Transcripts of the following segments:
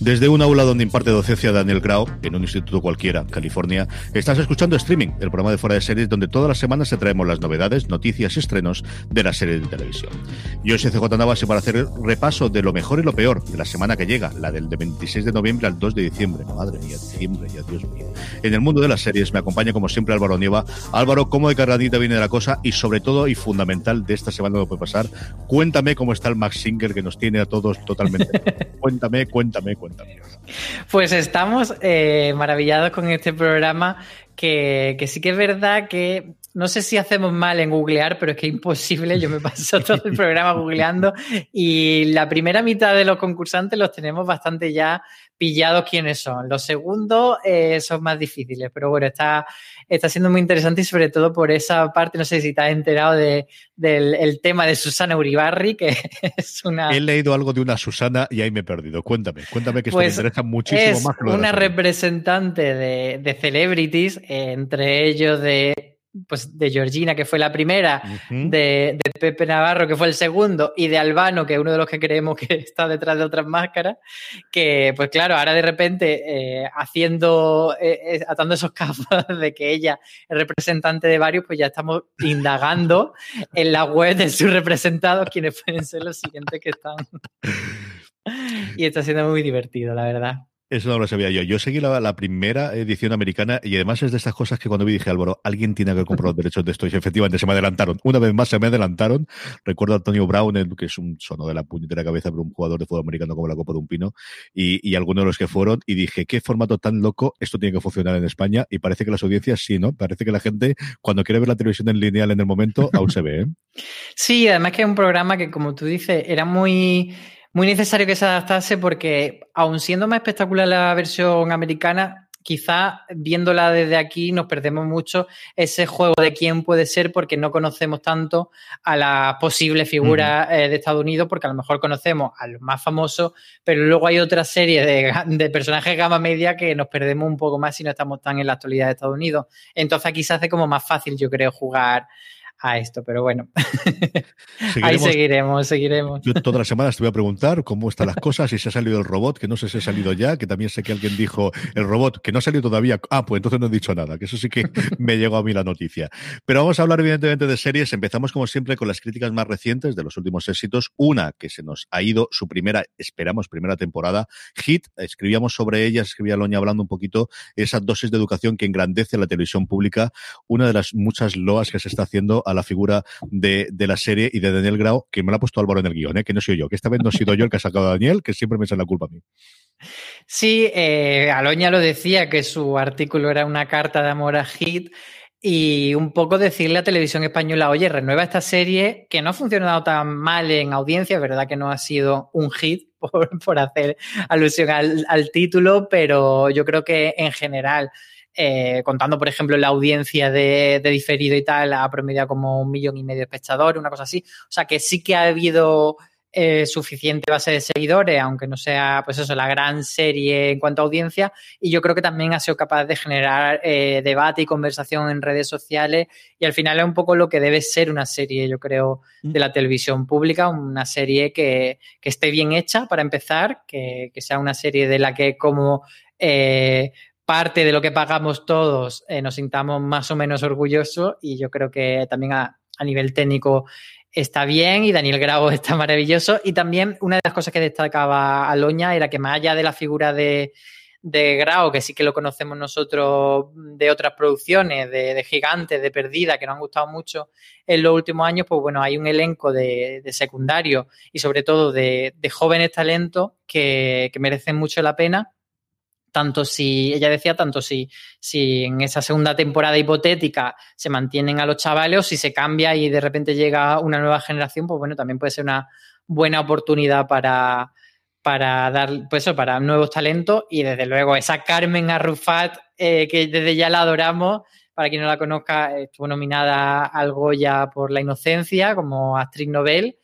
Desde un aula donde imparte docencia Daniel Grau, en un instituto cualquiera, California, estás escuchando Streaming, el programa de fuera de series donde todas las semanas te traemos las novedades, noticias y estrenos de la serie de televisión. Yo soy CJ Navas y para hacer repaso de lo mejor y lo peor de la semana que llega, la del de 26 de noviembre al 2 de diciembre. Madre mía, diciembre ya, Dios mío. En el mundo de las series me acompaña como siempre Álvaro Nieva. Álvaro, ¿cómo de cargadita viene la cosa? Y sobre todo y fundamental de esta semana no puede pasar, cuéntame cómo está el Max Singer que nos tiene a todos totalmente. cuéntame, cuéntame, cuéntame. Pues estamos eh, maravillados con este programa que, que, sí que es verdad que no sé si hacemos mal en googlear, pero es que es imposible. Yo me paso todo el programa googleando y la primera mitad de los concursantes los tenemos bastante ya pillados quiénes son. Los segundos eh, son más difíciles, pero bueno, está, está siendo muy interesante y sobre todo por esa parte, no sé si te has enterado de, del el tema de Susana Uribarri, que es una... He leído algo de una Susana y ahí me he perdido. Cuéntame, cuéntame que esto me Pues interesa muchísimo es más. que lo una representante de, de celebrities, eh, entre ellos de pues de Georgina, que fue la primera, de, de Pepe Navarro, que fue el segundo, y de Albano, que es uno de los que creemos que está detrás de otras máscaras, que pues claro, ahora de repente eh, haciendo, eh, eh, atando esos cabos de que ella es representante de varios, pues ya estamos indagando en la web de sus representados quiénes pueden ser los siguientes que están. y está siendo muy divertido, la verdad. Eso no lo sabía yo. Yo seguí la, la primera edición americana y además es de estas cosas que cuando vi dije, Álvaro, alguien tiene que comprado los derechos de esto y efectivamente se me adelantaron. Una vez más se me adelantaron. Recuerdo a Antonio Brown, el- que es un sono de la puñetera cabeza, pero un jugador de fútbol americano como la Copa de un Pino y, y algunos de los que fueron y dije, qué formato tan loco, esto tiene que funcionar en España y parece que las audiencias sí, ¿no? Parece que la gente cuando quiere ver la televisión en lineal en el momento aún se ve, ¿eh? Sí, además que es un programa que, como tú dices, era muy, muy necesario que se adaptase porque, aun siendo más espectacular la versión americana, quizá viéndola desde aquí nos perdemos mucho ese juego de quién puede ser porque no conocemos tanto a las posibles figuras eh, de Estados Unidos porque a lo mejor conocemos a los más famosos, pero luego hay otra serie de, de personajes gama media que nos perdemos un poco más si no estamos tan en la actualidad de Estados Unidos. Entonces aquí se hace como más fácil, yo creo, jugar a esto, pero bueno, ahí Seguiremos- seguiremos, seguiremos. Yo todas las semanas te voy a preguntar cómo están las cosas, si se ha salido el robot, que no sé si ha salido ya, que también sé que alguien dijo el robot, que no ha salido todavía. Ah, pues entonces no he dicho nada, que eso sí que me llegó a mí la noticia. Pero vamos a hablar evidentemente de series. Empezamos como siempre con las críticas más recientes de los últimos éxitos. Una que se nos ha ido su primera, esperamos, primera temporada. Hit, escribíamos sobre ella, escribía Loña hablando un poquito esa dosis de educación que engrandece la televisión pública. Una de las muchas loas que se está haciendo a la figura de, de la serie y de Daniel Grau, que me la ha puesto Álvaro en el guion, ¿eh? que no soy yo, que esta vez no he sido yo el que ha sacado a Daniel, que siempre me echa la culpa a mí. Sí, eh, Aloña lo decía que su artículo era una carta de amor a Hit y un poco decirle a Televisión Española, oye, renueva esta serie que no ha funcionado tan mal en audiencia, verdad que no ha sido un hit por, por hacer alusión al, al título, pero yo creo que en general, eh, contando por ejemplo la audiencia de, de diferido y tal, ha promediado como un millón y medio de espectadores, una cosa así. O sea que sí que ha habido eh, suficiente base de seguidores, aunque no sea, pues eso, la gran serie en cuanto a audiencia. Y yo creo que también ha sido capaz de generar eh, debate y conversación en redes sociales. Y al final es un poco lo que debe ser una serie, yo creo, mm. de la televisión pública, una serie que, que esté bien hecha para empezar, que, que, sea una serie de la que como eh, parte de lo que pagamos todos eh, nos sintamos más o menos orgullosos y yo creo que también a, nivel técnico está bien y Daniel Grau está maravilloso. Y también una de las cosas que destacaba Aloña era que más allá de la figura de, de Grau, que sí que lo conocemos nosotros de otras producciones, de, Gigantes, de Perdida, que nos han gustado mucho en los últimos años, pues bueno, hay un elenco de, de secundario y sobre todo de, de jóvenes talentos que, que merecen mucho la pena tanto si, ella decía, tanto si, si en esa segunda temporada hipotética se mantienen a los chavales o si se cambia y de repente llega una nueva generación, pues bueno, también puede ser una buena oportunidad para, para dar, pues eso, para nuevos talentos y desde luego esa Carmen Arrufat, eh, que desde ya la adoramos, para quien no la conozca, estuvo nominada al Goya por La Inocencia como actriz Nobel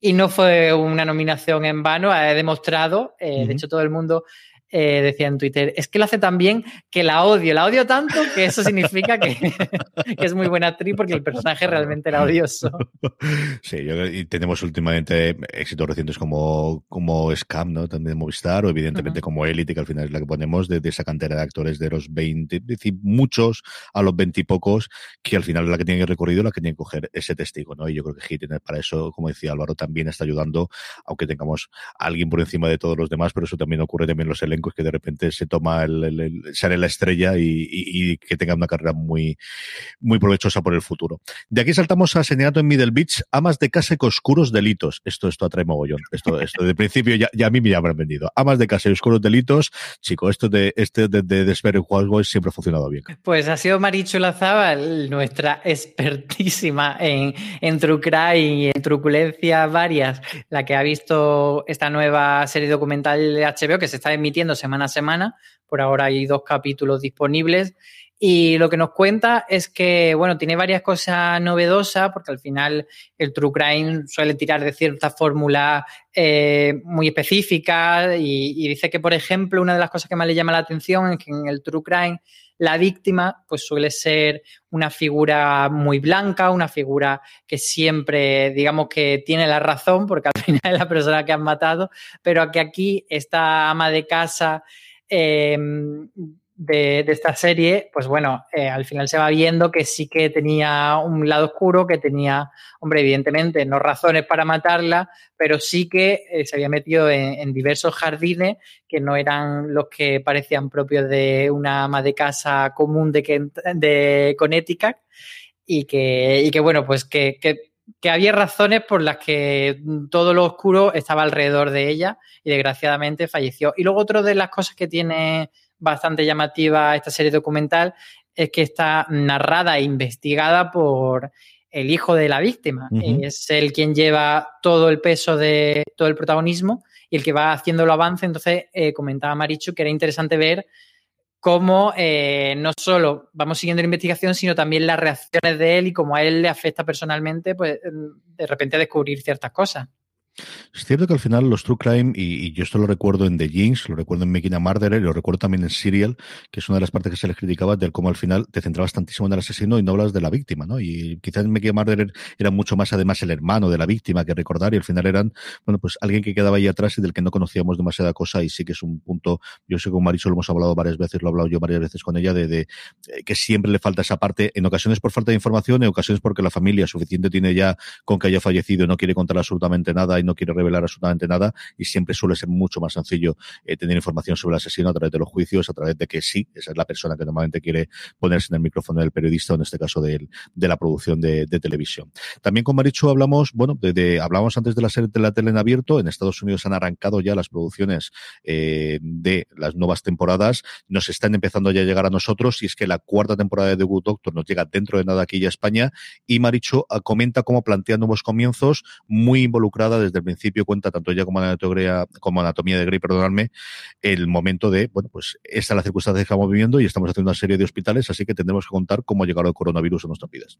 y no fue una nominación en vano, ha demostrado, eh, uh -huh. de hecho todo el mundo eh, decía en Twitter, es que lo hace tan bien que la odio, la odio tanto que eso significa que, que es muy buena actriz porque el personaje realmente era odioso. Sí, yo, y tenemos últimamente éxitos recientes como, como Scam, ¿no? También de Movistar, o evidentemente uh -huh. como Elite, que al final es la que ponemos de, de, esa cantera de actores de los 20, es decir, muchos a los 20 y pocos, que al final es la que tienen el recorrido, la que tienen que coger ese testigo, ¿no? Y yo creo que Hit para eso, como decía Álvaro, también está ayudando, aunque tengamos a alguien por encima de todos los demás, pero eso también ocurre también en los elencos que de repente se toma el, sale la estrella y, y, y, que tenga una carrera muy, muy provechosa por el futuro. De aquí saltamos a Señalato en Middle Beach, amas de casa con oscuros delitos. Esto, esto atrae mogollón. Esto, esto de principio ya, ya a mí me habrán vendido. Amas de casa y oscuros delitos. Chico, esto de, este de, de, de Despair siempre ha funcionado bien. Pues ha sido Marichu Lazábal, nuestra expertísima en, en True Crime y en truculencias varias, la que ha visto esta nueva serie documental de HBO que se está emitiendo semana a semana. Por ahora hay dos capítulos disponibles. Y lo que nos cuenta es que, bueno, tiene varias cosas novedosas, porque al final el True Crime suele tirar de cierta fórmula eh, muy específica y, y, dice que, por ejemplo, una de las cosas que más le llama la atención es que en el True Crime la víctima pues suele ser una figura muy blanca, una figura que siempre, digamos que tiene la razón, porque al final es la persona que han matado, pero que aquí esta ama de casa eh, de, esta serie, pues bueno, eh, al final se va viendo que sí que tenía un lado oscuro, que tenía, hombre, evidentemente, no razones para matarla, pero sí que eh, se había metido en, diversos jardines que no eran los que parecían propios de una ama de casa común de, de Connecticut y que, y que bueno, pues que, que que había razones por las que todo lo oscuro estaba alrededor de ella y desgraciadamente falleció. Y luego otra de las cosas que tiene bastante llamativa esta serie documental es que está narrada e investigada por el hijo de la víctima. Uh -huh. Es el quien lleva todo el peso de todo el protagonismo y el que va haciendo el avance. Entonces, eh, comentaba Marichu que era interesante ver cómo eh, no solo vamos siguiendo la investigación, sino también las reacciones de él y cómo a él le afecta personalmente, pues de repente descubrir ciertas cosas. Es cierto que al final los True Crime, y, y, yo esto lo recuerdo en The Jinx, lo recuerdo en Making a Murderer, y lo recuerdo también en Serial, que es una de las partes que se les criticaba del cómo al final te centrabas tantísimo en el asesino y no hablas de la víctima, ¿no? Y quizás en Making a Murderer era mucho más además el hermano de la víctima que recordar, y al final eran, bueno, pues alguien que quedaba ahí atrás y del que no conocíamos demasiada cosa, y sí que es un punto, yo sé que con Marisol lo hemos hablado varias veces, lo he hablado yo varias veces con ella, de, de que siempre le falta esa parte, en ocasiones por falta de información, en ocasiones porque la familia suficiente tiene ya con que haya fallecido, no quiere contar absolutamente nada y no quiere revelar absolutamente nada y siempre suele ser mucho más sencillo eh, tener información sobre el asesino a través de los juicios, a través de que sí, esa es la persona que normalmente quiere ponerse en el micrófono del periodista o en este caso de, la producción de, televisión. También con Marichu hablamos, bueno, de, de, hablamos antes de la serie de la tele en abierto, en Estados Unidos han arrancado ya las producciones eh, de las nuevas temporadas, nos están empezando ya a llegar a nosotros y es que la cuarta temporada de The Good Doctor nos llega dentro de nada aquí a España. Y Marichu ah, comenta cómo plantea nuevos comienzos, muy involucrada desde el principio, cuenta tanto ella como anatomía, anatomía de Grey, perdonadme, el momento de, bueno, pues esta es la circunstancia que estamos viviendo y estamos haciendo una serie de hospitales, así que tendremos que contar cómo ha llegado el coronavirus a nuestras vidas.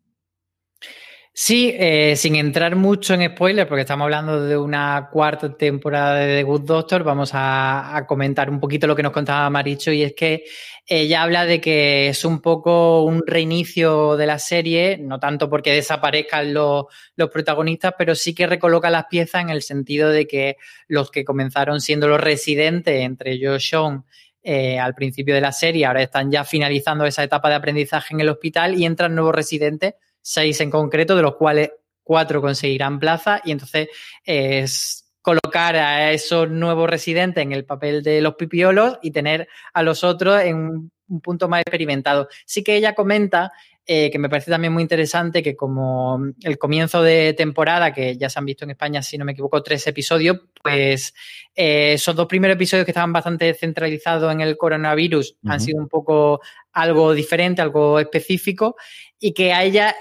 Sí, eh, sin entrar mucho en spoilers, porque estamos hablando de una cuarta temporada de The Good Doctor, vamos a, comentar un poquito lo que nos contaba Maricho, y es que ella habla de que es un poco un reinicio de la serie, no tanto porque desaparezcan los, los protagonistas, pero sí que recoloca las piezas en el sentido de que los que comenzaron siendo los residentes, entre ellos Sean, eh, al principio de la serie, ahora están ya finalizando esa etapa de aprendizaje en el hospital y entran nuevos residentes seis en concreto, de los cuales cuatro conseguirán plaza y entonces es colocar a esos nuevos residentes en el papel de los pipiolos y tener a los otros en un punto más experimentado. Sí que ella comenta eh, que me parece también muy interesante que como el comienzo de temporada, que ya se han visto en España, si no me equivoco, tres episodios, pues eh, esos dos primeros episodios que estaban bastante centralizados en el coronavirus han sido un poco algo diferente, algo específico, y que a ella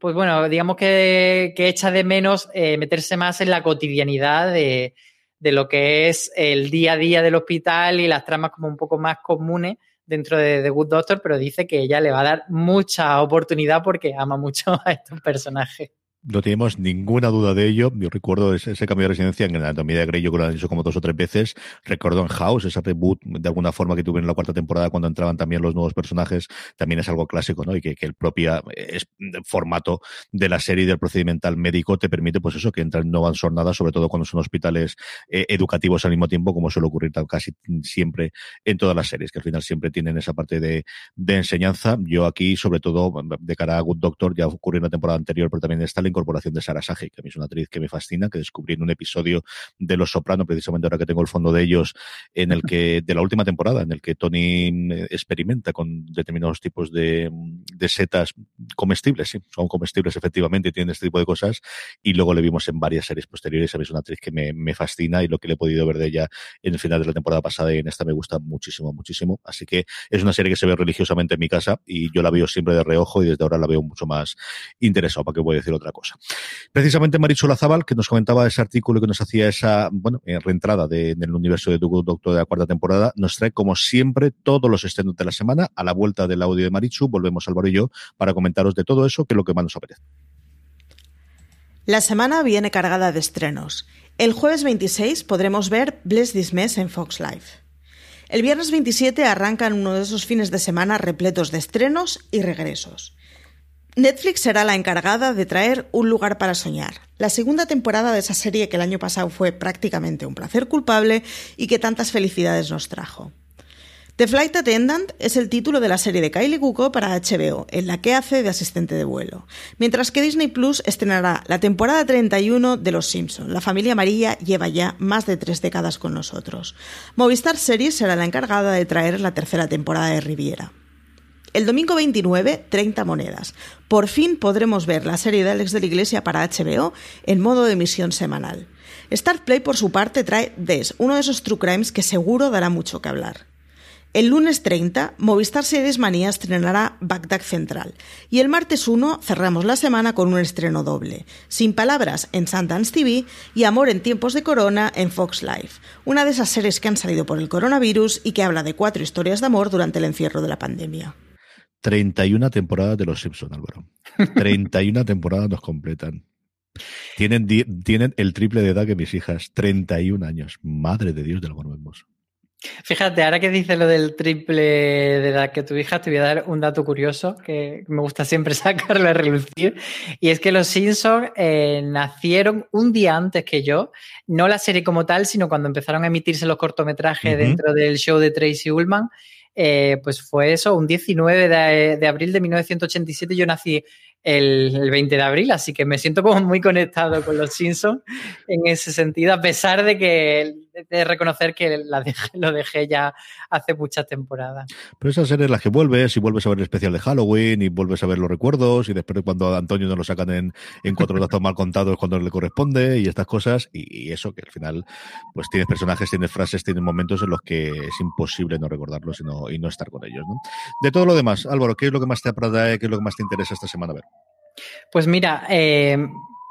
pues bueno, digamos que, echa de menos eh, meterse más en la cotidianidad de, lo que es el día a día del hospital y las tramas como un poco más comunes dentro de The Good Doctor, pero dice que ella le va a dar mucha oportunidad porque ama mucho a estos personajes. No tenemos ninguna duda de ello. Yo recuerdo ese, cambio de residencia en la Anatomía de Grey, yo creo que lo han dicho como dos o tres veces. Recuerdo en House, ese reboot de alguna forma que tuve en la cuarta temporada cuando entraban también los nuevos personajes, también es algo clásico, ¿no? Y que, el propio formato de la serie del procedimental médico te permite, pues eso, que entran no van nada, sobre todo cuando son hospitales eh, educativos al mismo tiempo, como suele ocurrir casi siempre en todas las series, que al final siempre tienen esa parte de, enseñanza. Yo aquí, sobre todo, de cara a Good Doctor, ya ocurrió en la temporada anterior, pero también está incorporación de Sara Sagi, que a mí es una actriz que me fascina, que descubrí en un episodio de Los Soprano, precisamente ahora que tengo el fondo de ellos, en el que, de la última temporada, en el que Tony eh, experimenta con determinados tipos de, de setas comestibles, sí, son comestibles efectivamente y tienen este tipo de cosas, y luego le vimos en varias series posteriores, a mí es una actriz que me, me fascina y lo que le he podido ver de ella en el final de la temporada pasada y en esta me gusta muchísimo, muchísimo, así que es una serie que se ve religiosamente en mi casa y yo la veo siempre de reojo y desde ahora la veo mucho más interesado, para que voy a decir otra cosa. Precisamente Marichu Lazabal, que nos comentaba ese artículo que nos hacía esa bueno, eh, reentrada de, en el universo de Doctor de la cuarta temporada, nos trae como siempre todos los estrenos de la semana. A la vuelta del audio de Marichu, volvemos Álvaro y yo para comentaros de todo eso, que es lo que más nos apetece. La semana viene cargada de estrenos. El jueves 26 podremos ver Bless This Mess en Fox Life. El viernes 27 arrancan uno de esos fines de semana repletos de estrenos y regresos. Netflix será la encargada de traer Un lugar para soñar, la segunda temporada de esa serie que el año pasado fue prácticamente un placer culpable y que tantas felicidades nos trajo. The Flight Attendant es el título de la serie de Kylie Cuoco para HBO, en la que hace de asistente de vuelo, mientras que Disney Plus estrenará la temporada 31 de Los Simpson. La familia amarilla lleva ya más de tres décadas con nosotros. Movistar Series será la encargada de traer la tercera temporada de Riviera. El domingo 29, 30 monedas. Por fin podremos ver la serie de Alex de la Iglesia para HBO en modo de emisión semanal. Start Play, por su parte, trae Des, uno de esos true crimes que seguro dará mucho que hablar. El lunes 30, Movistar Series Manía estrenará Bagdad Central. Y el martes 1 cerramos la semana con un estreno doble. Sin palabras en Sundance TV y Amor en tiempos de corona en Fox Life. Una de esas series que han salido por el coronavirus y que habla de cuatro historias de amor durante el encierro de la pandemia. 31 temporadas de Los Simpson, Álvaro. 31 temporadas nos completan. Tienen, tienen el triple de edad que mis hijas, 31 años. Madre de Dios del amor hermoso. Fíjate, ahora que dices lo del triple de edad que tu hija, te voy a dar un dato curioso que me gusta siempre sacarlo a relucir. Y es que los Simpsons eh, nacieron un día antes que yo. No la serie como tal, sino cuando empezaron a emitirse los cortometrajes dentro del show de Tracy Ullman. Eh, pues fue eso, un 19 de, de, abril de 1987 yo nací el, 20 de abril, así que me siento como muy conectado con los Simpsons en ese sentido, a pesar de que de reconocer que la lo dejé ya hace muchas temporadas. Pero esas series las que vuelves y vuelves a ver el especial de Halloween y vuelves a ver los recuerdos y después cuando a Antonio nos lo sacan en, en cuatro datos mal contados cuando le corresponde y estas cosas y, eso que al final pues tienes personajes, tienes frases, tienes momentos en los que es imposible no recordarlos y no, y no estar con ellos. ¿no? De todo lo demás, Álvaro, ¿qué es lo que más te atrae, qué es lo que más te interesa esta semana ver? Pues mira, eh,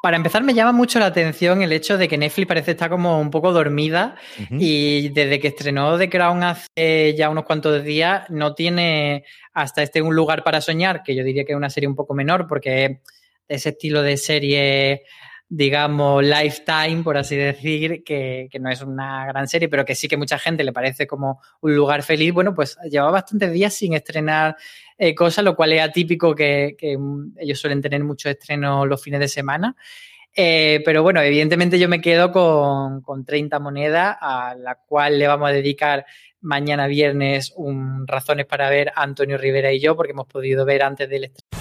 para empezar, me llama mucho la atención el hecho de que Netflix parece estar como un poco dormida y desde que estrenó The Crown hace ya unos cuantos días no tiene hasta este un lugar para soñar, que yo diría que es una serie un poco menor porque ese estilo de serie digamos, lifetime, por así decir, que, no es una gran serie, pero que sí que mucha gente le parece como un lugar feliz, bueno, pues lleva bastantes días sin estrenar eh, cosas, lo cual es atípico que, ellos suelen tener muchos estrenos los fines de semana. Eh, pero bueno, evidentemente yo me quedo con, con 30 monedas, a la cual le vamos a dedicar mañana viernes un Razones para ver a Antonio Rivera y yo, porque hemos podido ver antes del estreno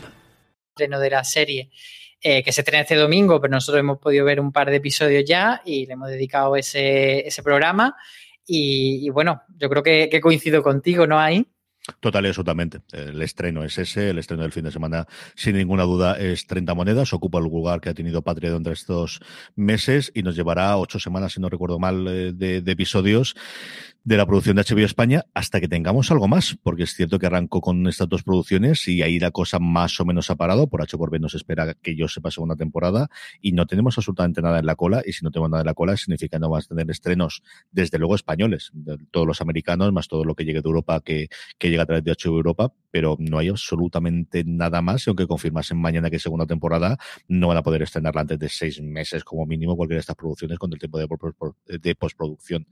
estreno de la serie eh, que se estrena este domingo, pero nosotros hemos podido ver un par de episodios ya y le hemos dedicado ese, ese programa. Y, bueno, yo creo que, que, coincido contigo, ¿no? Ahí. Total y absolutamente. El estreno es ese, el estreno del fin de semana, sin ninguna duda, es 30 monedas. Ocupa el lugar que ha tenido Patria entre estos meses y nos llevará ocho semanas, si no recuerdo mal, eh, de, de episodios de la producción de HBO España hasta que tengamos algo más, porque es cierto que arrancó con estas dos producciones y ahí la cosa más o menos ha parado. Por H por B nos espera que yo sepa segunda temporada y no tenemos absolutamente nada en la cola. Y si no tenemos nada en la cola, significa que no vamos a tener estrenos, desde luego españoles, todos los americanos, más todo lo que llegue de Europa que, que llega a través de HBO Europa, pero no hay absolutamente nada más. Y aunque confirmasen mañana que segunda temporada, no van a poder estrenarla antes de seis meses como mínimo cualquiera de estas producciones con el tiempo de, de postproducción.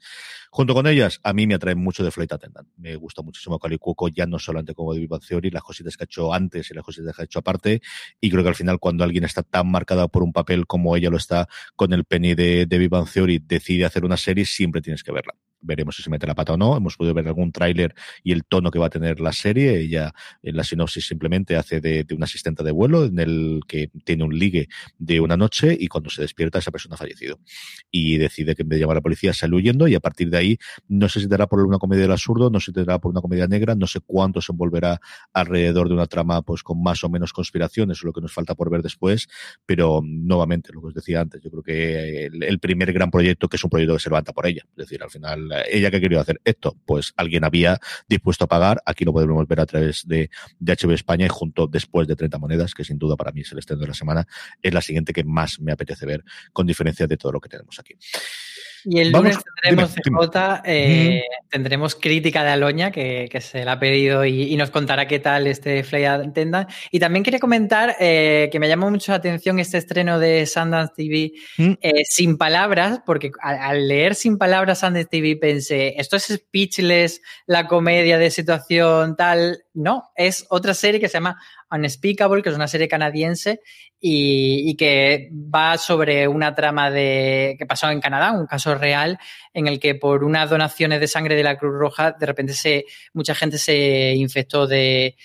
Junto con ellas, a mí me atrae mucho de Flight Attendant. Me gusta muchísimo Cali Cuoco, ya no solamente como de Viva Theory, las cositas que ha hecho antes y las cositas que ha hecho aparte. Y creo que al final, cuando alguien está tan marcada por un papel como ella lo está con el penny de, de Viva Theory, decide hacer una serie, siempre tienes que verla veremos si se mete la pata o no. Hemos podido ver algún tráiler y el tono que va a tener la serie. Ella en la sinopsis simplemente hace de, de, una asistente de vuelo en el que tiene un ligue de una noche y cuando se despierta esa persona ha fallecido. Y decide que en vez de llamar a la policía sale huyendo y a partir de ahí no sé si dará por una comedia del absurdo, no sé si dará por una comedia negra, no sé cuánto se envolverá alrededor de una trama pues con más o menos conspiraciones, es lo que nos falta por ver después, pero nuevamente, lo que os decía antes, yo creo que el, el primer gran proyecto que es un proyecto que se levanta por ella, es decir, al final ella que quería hacer esto, pues alguien había dispuesto a pagar, aquí lo podemos ver a través de, de HB España y junto después de 30 monedas, que sin duda para mí es el estreno de la semana, es la siguiente que más me apetece ver, con diferencia de todo lo que tenemos aquí. Y el lunes tendremos CJ, eh, tendremos crítica de Aloña, que, que, se la ha pedido y, y, nos contará qué tal este Fly Attendant. Y también quería comentar eh, que me llamó mucho la atención este estreno de Sundance TV mm. eh, sin palabras, porque al, al, leer sin palabras Sundance TV pensé, esto es speechless, la comedia de situación tal. No, es otra serie que se llama Unspeakable, que es una serie canadiense y, que va sobre una trama de que pasó en Canadá, un caso real en el que por unas donaciones de sangre de la Cruz Roja de repente se mucha gente se infectó de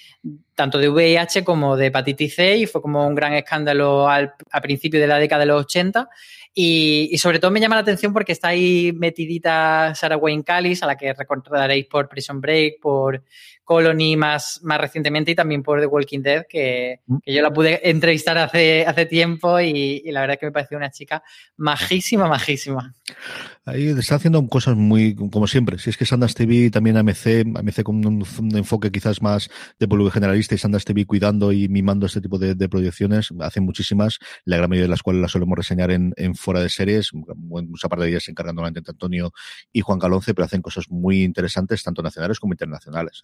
tanto de VIH como de hepatitis C y fue como un gran escándalo al, a principios de la década de los 80 y, y, sobre todo me llama la atención porque está ahí metidita Sarah Wayne Callis, a la que recordaréis por Prison Break, por Colony más, más recientemente y también por The Walking Dead, que, mm. que yo la pude entrevistar hace, hace tiempo y, y, la verdad es que me pareció una chica majísima, majísima. Ahí está haciendo cosas muy, como siempre. Si es que Sundance TV también AMC, AMC con un, un enfoque quizás más de público generalista y Sundance TV cuidando y mimando este tipo de, de, proyecciones, hacen muchísimas, la gran mayoría de las cuales las solemos reseñar en, en fuera de series, mucha parte de ellas encargándola entre Antonio y Juan Calonce, pero hacen cosas muy interesantes, tanto nacionales como internacionales.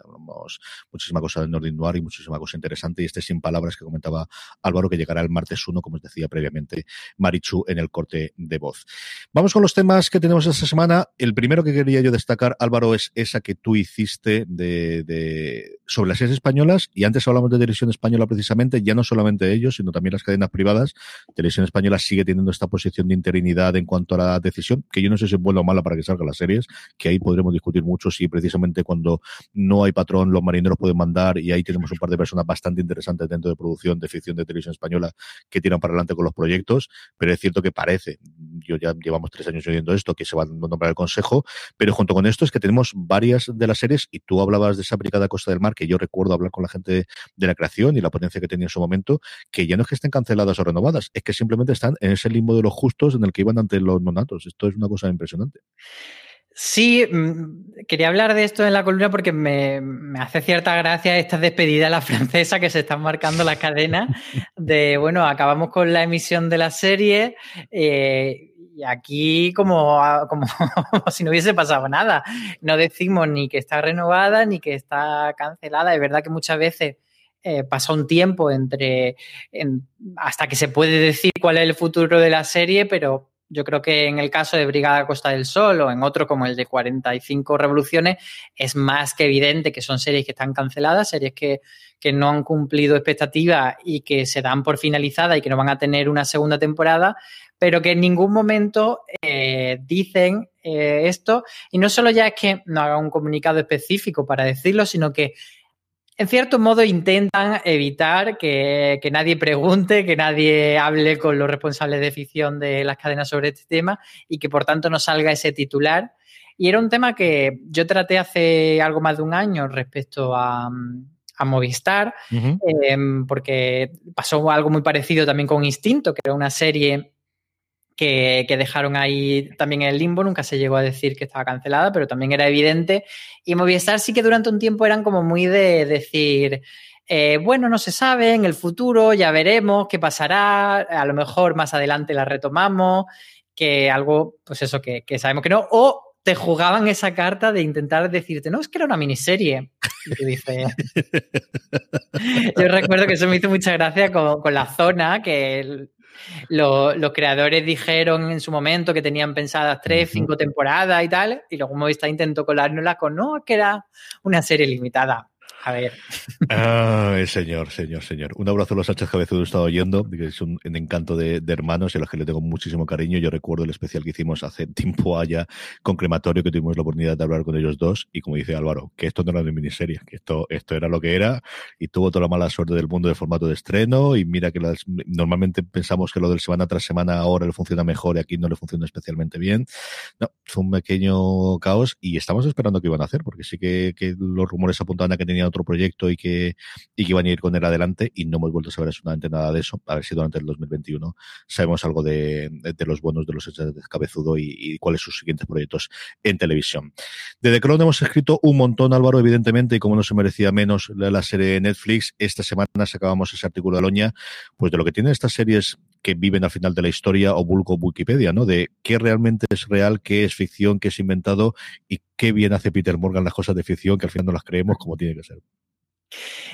Muchísima cosa del Nordin Noir y muchísima cosa interesante, y este sin palabras que comentaba Álvaro, que llegará el martes 1, como os decía previamente, Marichu en el corte de voz. Vamos con los temas que tenemos esta semana. El primero que quería yo destacar, Álvaro, es esa que tú hiciste de, de sobre las series españolas, y antes hablamos de televisión española precisamente, ya no solamente ellos, sino también las cadenas privadas. Televisión española sigue teniendo esta posición de interinidad en cuanto a la decisión, que yo no sé si es buena o mala para que salgan las series, que ahí podremos discutir mucho si precisamente cuando no hay patrón los marineros pueden mandar y ahí tenemos un par de personas bastante interesantes dentro de producción de ficción de televisión española que tiran para adelante con los proyectos, pero es cierto que parece, yo ya llevamos tres años oyendo esto, porque se va a nombrar el consejo, pero junto con esto es que tenemos varias de las series, y tú hablabas de esa brigada Costa del Mar, que yo recuerdo hablar con la gente de la creación y la potencia que tenía en su momento, que ya no es que estén canceladas o renovadas, es que simplemente están en ese limbo de los justos en el que iban ante los monatos. Esto es una cosa impresionante. Sí, mm, quería hablar de esto en la columna porque me, hace cierta gracia esta despedida a la francesa que se están marcando las cadenas de, bueno, acabamos con la emisión de la serie eh, y aquí como, como si no hubiese pasado nada. No decimos ni que está renovada ni que está cancelada. Es verdad que muchas veces eh, pasa un tiempo entre hasta que se puede decir cuál es el futuro de la serie, pero yo creo que en el caso de Brigada Costa del Sol o en otro como el de 45 Revoluciones es más que evidente que son series que están canceladas, series que, no han cumplido expectativas y que se dan por finalizadas y que no van a tener una segunda temporada, pero que en ningún momento eh, dicen eh, esto. Y no solo ya es que no haga un comunicado específico para decirlo, sino que en cierto modo intentan evitar que, nadie pregunte, que nadie hable con los responsables de ficción de las cadenas sobre este tema y que por tanto no salga ese titular. Y era un tema que yo traté hace algo más de un año respecto a, Movistar, em, porque pasó algo muy parecido también con Instinto, que era una serie que, dejaron ahí también en el limbo, nunca se llegó a decir que estaba cancelada, pero también era evidente. Y Movistar sí que durante un tiempo eran como muy de decir, eh, bueno, no se sabe, en el futuro ya veremos qué pasará, a lo mejor más adelante la retomamos, que algo, pues eso, que, sabemos que no, o te jugaban esa carta de intentar decirte, no, es que era una miniserie. Y tú dices... Yo recuerdo que eso me hizo mucha gracia con, con la zona, que los creadores dijeron en su momento que tenían pensadas tres, cinco temporadas y tal, y luego Movistar intentó colárnosla con, no, que era una serie limitada. A ver. Ay, señor, señor, señor. Un abrazo a los Sánchez Cabezudo, he estado oyendo, que es un, encanto de, hermanos y a los que le tengo muchísimo cariño. Yo recuerdo el especial que hicimos hace tiempo allá con Crematorio, que tuvimos la oportunidad de hablar con ellos dos, y como dice Álvaro, que esto no era de miniserie, que esto, esto era lo que era, y tuvo toda la mala suerte del mundo de formato de estreno, y mira que las, normalmente pensamos que lo del semana tras semana ahora le funciona mejor y aquí no le funciona especialmente bien. No, fue un pequeño caos y estamos esperando qué iban a hacer, porque sí que, que los rumores apuntaban a que tenían otro proyecto y que, y que iban a ir con él adelante y no hemos vuelto a saber absolutamente nada de eso. A ver si durante el 2021 sabemos algo de, de, los bonos de los hechos de Cabezudo y, y, cuáles sus siguientes proyectos en televisión. De The Crown hemos escrito un montón, Álvaro, evidentemente, y como no se merecía menos la, serie de Netflix, esta semana sacábamos ese artículo de Aloña, pues de lo que tienen estas series que viven al final de la historia o vulgo Wikipedia, ¿no? De qué realmente es real, qué es ficción, qué es inventado y qué bien hace Peter Morgan las cosas de ficción que al final no las creemos como tiene que ser.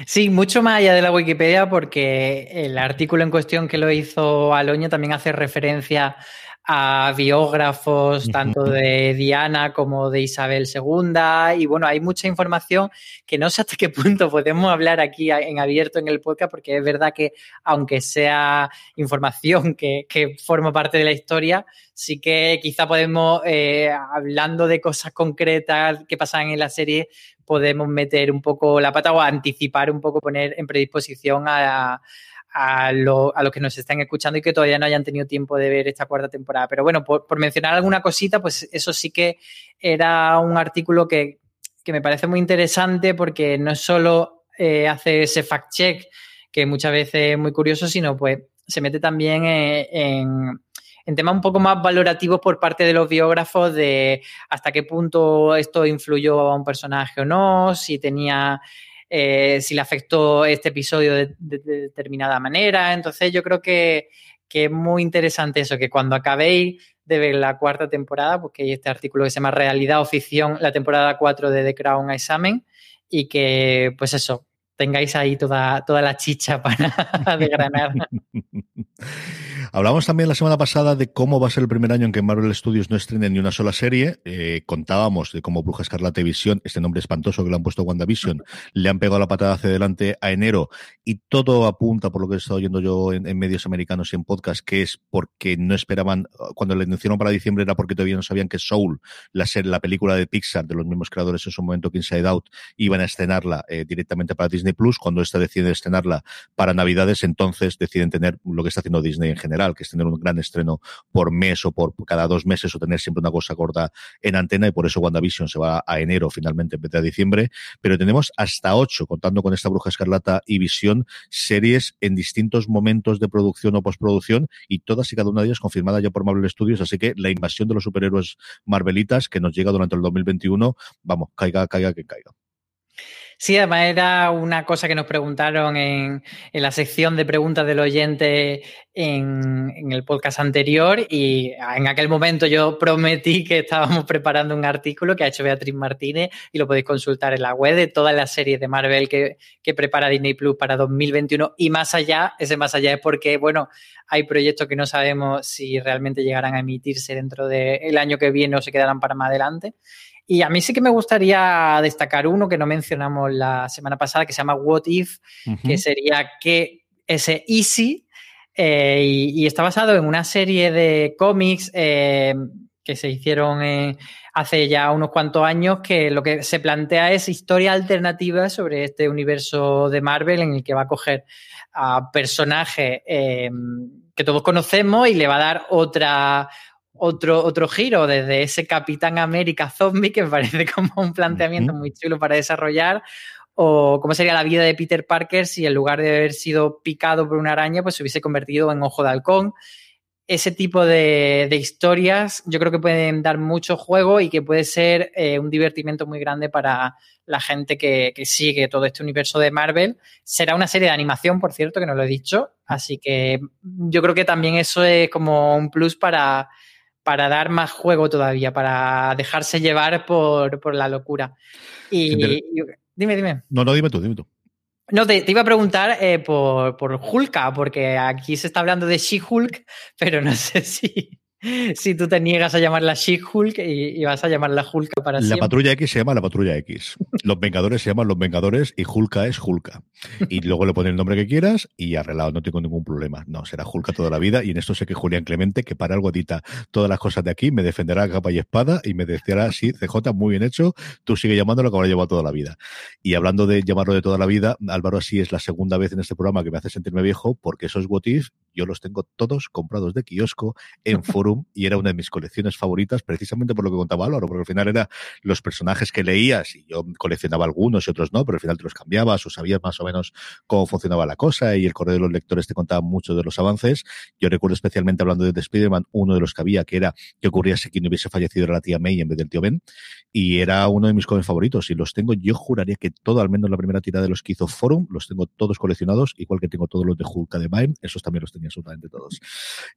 Sí, mucho más allá de la Wikipedia, porque el artículo en cuestión que lo hizo Aloña también hace referencia a biógrafos tanto de Diana como de Isabel II y bueno, hay mucha información que no sé hasta qué punto podemos hablar aquí en abierto en el podcast porque es verdad que aunque sea información que, forma parte de la historia, sí que quizá podemos, eh, hablando de cosas concretas que pasan en la serie, podemos meter un poco la pata o anticipar un poco, poner en predisposición a, a, los que nos están escuchando y que todavía no hayan tenido tiempo de ver esta cuarta temporada. Pero bueno, por, mencionar alguna cosita, pues eso sí que era un artículo que, me parece muy interesante porque no solo eh, hace ese fact-check, que muchas veces es muy curioso, sino pues se mete también eh, en, en temas un poco más valorativos por parte de los biógrafos de hasta qué punto esto influyó a un personaje o no, si tenía, eh, si le afectó este episodio de, determinada manera. Entonces yo creo que, es muy interesante eso, que cuando acabéis de ver la cuarta temporada, porque hay este artículo que se llama Realidad o Ficción, la temporada 4 de The Crown a examen, y que, pues eso, tengáis ahí toda, toda la chicha para desgranar. Hablamos también la semana pasada de cómo va a ser el primer año en que Marvel Studios no estrene ni una sola serie. Eh, contábamos de cómo Bruja Escarlata y Visión, este nombre espantoso que le han puesto WandaVision, le han pegado la patada hacia adelante a enero y todo apunta, por lo que he estado oyendo yo en, medios americanos y en podcast, que es porque no esperaban, cuando le anunciaron para diciembre era porque todavía no sabían que Soul, la, serie, la película de Pixar de los mismos creadores en su momento que Inside Out, iban a estrenarla eh, directamente para Disney Disney Plus, cuando esta decide estrenarla para Navidades, entonces deciden tener lo que está haciendo Disney en general, que es tener un gran estreno por mes o por cada dos meses o tener siempre una cosa corta en antena y por eso WandaVision se va a enero finalmente en vez de a diciembre. Pero tenemos hasta ocho, contando con esta Bruja Escarlata y Visión, series en distintos momentos de producción o postproducción y todas y cada una de ellas confirmada ya por Marvel Studios. Así que la invasión de los superhéroes Marvelitas que nos llega durante el 2021, vamos, caiga, caiga, que caiga. Sí, además era una cosa que nos preguntaron en, la sección de preguntas del oyente en, el podcast anterior y en aquel momento yo prometí que estábamos preparando un artículo que ha hecho Beatriz Martínez y lo podéis consultar en la web de todas las series de Marvel que, que prepara Disney Plus para 2021 y más allá, ese más allá es porque, bueno, hay proyectos que no sabemos si realmente llegarán a emitirse dentro del año que viene o se quedarán para más adelante. Y a mí sí que me gustaría destacar uno que no mencionamos la semana pasada, que se llama What If, que sería que ese Easy, eh, y, está basado en una serie de cómics eh, que se hicieron eh, hace ya unos cuantos años, que lo que se plantea es historia alternativa sobre este universo de Marvel en el que va a coger a personajes que todos conocemos y le va a dar otra, otro, otro giro desde ese Capitán América zombie que me parece como un planteamiento muy chulo para desarrollar. O cómo sería la vida de Peter Parker si en lugar de haber sido picado por una araña, pues se hubiese convertido en ojo de halcón. Ese tipo de, historias yo creo que pueden dar mucho juego y que puede ser eh, un divertimento muy grande para la gente que, que, sigue todo este universo de Marvel. Será una serie de animación, por cierto, que no lo he dicho. Así que yo creo que también eso es como un plus para, para dar más juego todavía, para dejarse llevar por, la locura. Y, dime, dime. No, no, dime tú, dime tú. No, te, iba a preguntar eh, por, por Hulka, porque aquí se está hablando de She-Hulk, pero no sé si, si tú te niegas a llamarla She-Hulk y, vas a llamarla Hulk para siempre. La patrulla X se llama la patrulla X. Los Vengadores se llaman los Vengadores y Hulka es Hulka. Y luego le pones el nombre que quieras y arreglado, no tengo ningún problema. No, será Hulka toda la vida y en esto sé que Julián Clemente, que para algo edita todas las cosas de aquí, me defenderá capa y espada y me decirá, sí, CJ, muy bien hecho, tú sigue llamándolo que habrá llevado toda la vida. Y hablando de llamarlo de toda la vida, Álvaro, así es la segunda vez en este programa que me hace sentirme viejo porque esos What yo los tengo todos comprados de kiosco en Forum y era una de mis colecciones favoritas precisamente por lo que contaba Álvaro, porque al final era los personajes que leías y yo coleccionaba algunos y otros no, pero al final te los cambiabas o sabías más o menos cómo funcionaba la cosa y el correo de los lectores te contaba mucho de los avances. Yo recuerdo especialmente hablando de The Spider-Man, uno de los que había que era que ocurría si quien hubiese fallecido era la tía May en vez del tío Ben y era uno de mis cómics favoritos y los tengo, yo juraría que todo, al menos la primera tirada de los que hizo Forum, los tengo todos coleccionados, igual que tengo todos los de Hulk de Mine, esos también los tenía absolutamente todos.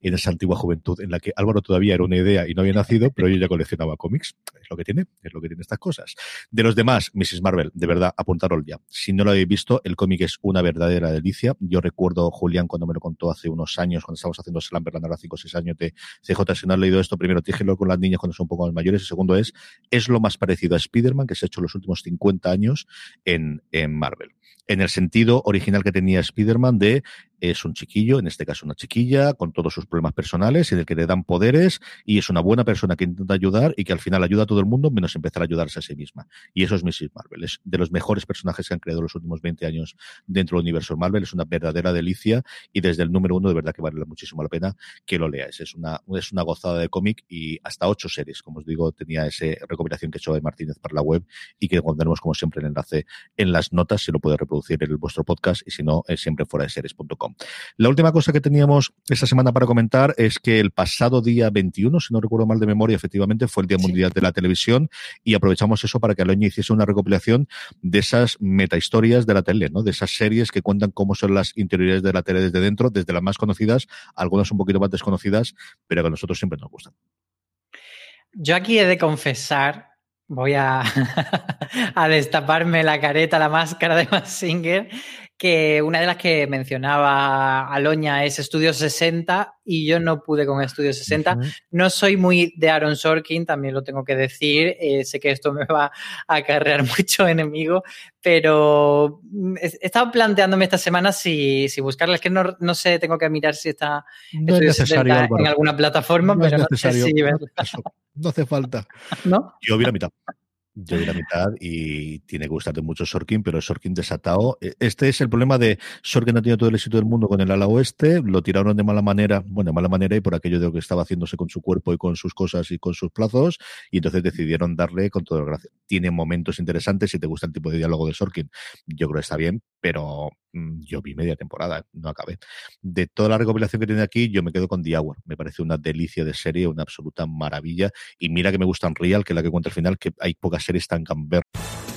En esa antigua juventud en la que Álvaro todavía era una idea y no había nacido, pero yo ya coleccionaba cómics. Es lo que tiene, es lo que tiene estas cosas. De los demás, Mrs. Marvel, de verdad, apuntaros ya. Si no lo habéis visto, el cómic es una verdadera delicia. Yo recuerdo, Julián, cuando me lo contó hace unos años, cuando estábamos haciendo Slamberland ahora 5 o 6 años de CJ, si no has leído esto, primero, dígelo con las niñas cuando son un poco más mayores. Y segundo es, es lo más parecido a Spider-Man que se ha hecho los últimos 50 años en, en Marvel en el sentido original que tenía Spider-Man de es un chiquillo, en este caso una chiquilla, con todos sus problemas personales, en el que le dan poderes y es una buena persona que intenta ayudar y que al final ayuda a todo el mundo menos empezar a ayudarse a sí misma. Y eso es Mrs. Marvel. Es de los mejores personajes que han creado los últimos 20 años dentro del universo Marvel. Es una verdadera delicia y desde el número uno de verdad que vale muchísimo la pena que lo leáis. Es una, es una gozada de cómic y hasta ocho series, como os digo, tenía esa recomendación que he hecho de Martínez para la web y que pondremos como siempre el enlace en las notas, si lo puede reproducir en vuestro podcast y si no, es siempre fuera de series.com. La última cosa que teníamos esta semana para comentar es que el pasado día 21, si no recuerdo mal de memoria, efectivamente fue el Día Mundial de la Televisión y aprovechamos eso para que Aloña hiciese una recopilación de esas metahistorias de la tele, ¿no? De esas series que cuentan cómo son las interioridades de la tele desde dentro, desde las más conocidas, algunas un poquito más desconocidas, pero que a nosotros siempre nos gustan. Yo aquí he de confesar voy a, destaparme la careta, la máscara de Massinger, que una de las que mencionaba Aloña es Estudio 60 y yo no pude con Estudio 60. No soy muy de Aaron Sorkin, también lo tengo que decir. Eh, sé que esto me va a acarrear mucho enemigo, pero he estado planteándome esta semana si, si buscarla. Es que no, no, sé, tengo que mirar si está no es en alguna plataforma, pero no sé si... No hace falta. ¿No? Yo vi la mitad. Yo vi la mitad y tiene que gustarte mucho Sorkin, pero Sorkin desatado. E, este es el problema de Sorkin ha tenido todo el éxito del mundo con el ala oeste, lo tiraron de mala manera, bueno, de mala manera y por aquello de lo que estaba haciéndose con su cuerpo y con sus cosas y con sus plazos, y entonces decidieron darle con todo el gracia. Tiene momentos interesantes si te gusta el tipo de diálogo de Sorkin. Yo creo que está bien, pero mm, yo vi media temporada, no acabé. De toda la recopilación que tiene aquí, yo me quedo con The Hour. Me parece una delicia de serie, una absoluta maravilla. Y mira que me gusta Real, que es la que cuenta al final, que hay pocas series tan camber.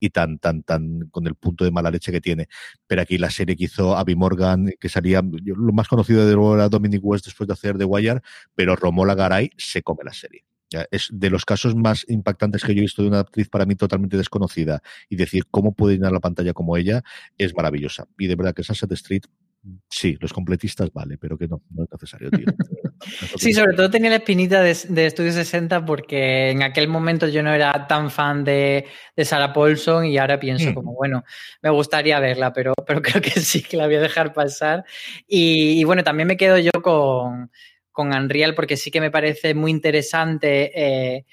y tan, tan, tan con el punto de mala leche que tiene. Pero aquí la serie que hizo Abby Morgan, que salía, lo más conocido de nuevo era Dominic West después de hacer The Wire, pero Romola Garay se come la serie. Es de los casos más impactantes que yo he visto de una actriz para mí totalmente desconocida y decir cómo puede llenar la pantalla como ella es maravillosa. Y de verdad que Sunset Street Sí, los completistas vale, pero que no, no es necesario, tío. sí, sobre todo tenía la espinita de, de Estudio 60 porque en aquel momento yo no era tan fan de, de Sarah Paulson y ahora pienso mm. como, bueno, me gustaría verla, pero, pero creo que sí, que la voy a dejar pasar. Y, y bueno, también me quedo yo con, con Unreal porque sí que me parece muy interesante. Eh,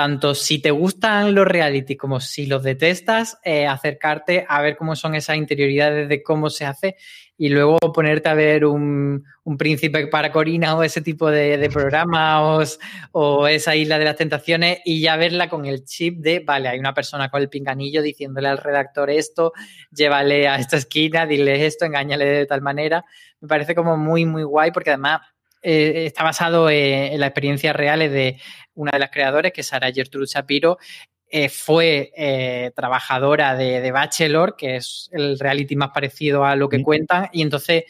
tanto si te gustan los reality como si los detestas, eh, acercarte a ver cómo son esas interioridades de cómo se hace y luego ponerte a ver un, un príncipe para Corina o ese tipo de, de programas o, esa isla de las tentaciones y ya verla con el chip de, vale, hay una persona con el pinganillo diciéndole al redactor esto, llévale a esta esquina, dile esto, engáñale de tal manera. Me parece como muy, muy guay porque además eh, está basado en, en las experiencias reales de una de las creadoras, que es Sara Gertrude Shapiro, eh, fue eh, trabajadora de, de, Bachelor, que es el reality más parecido a lo que cuentan, y entonces,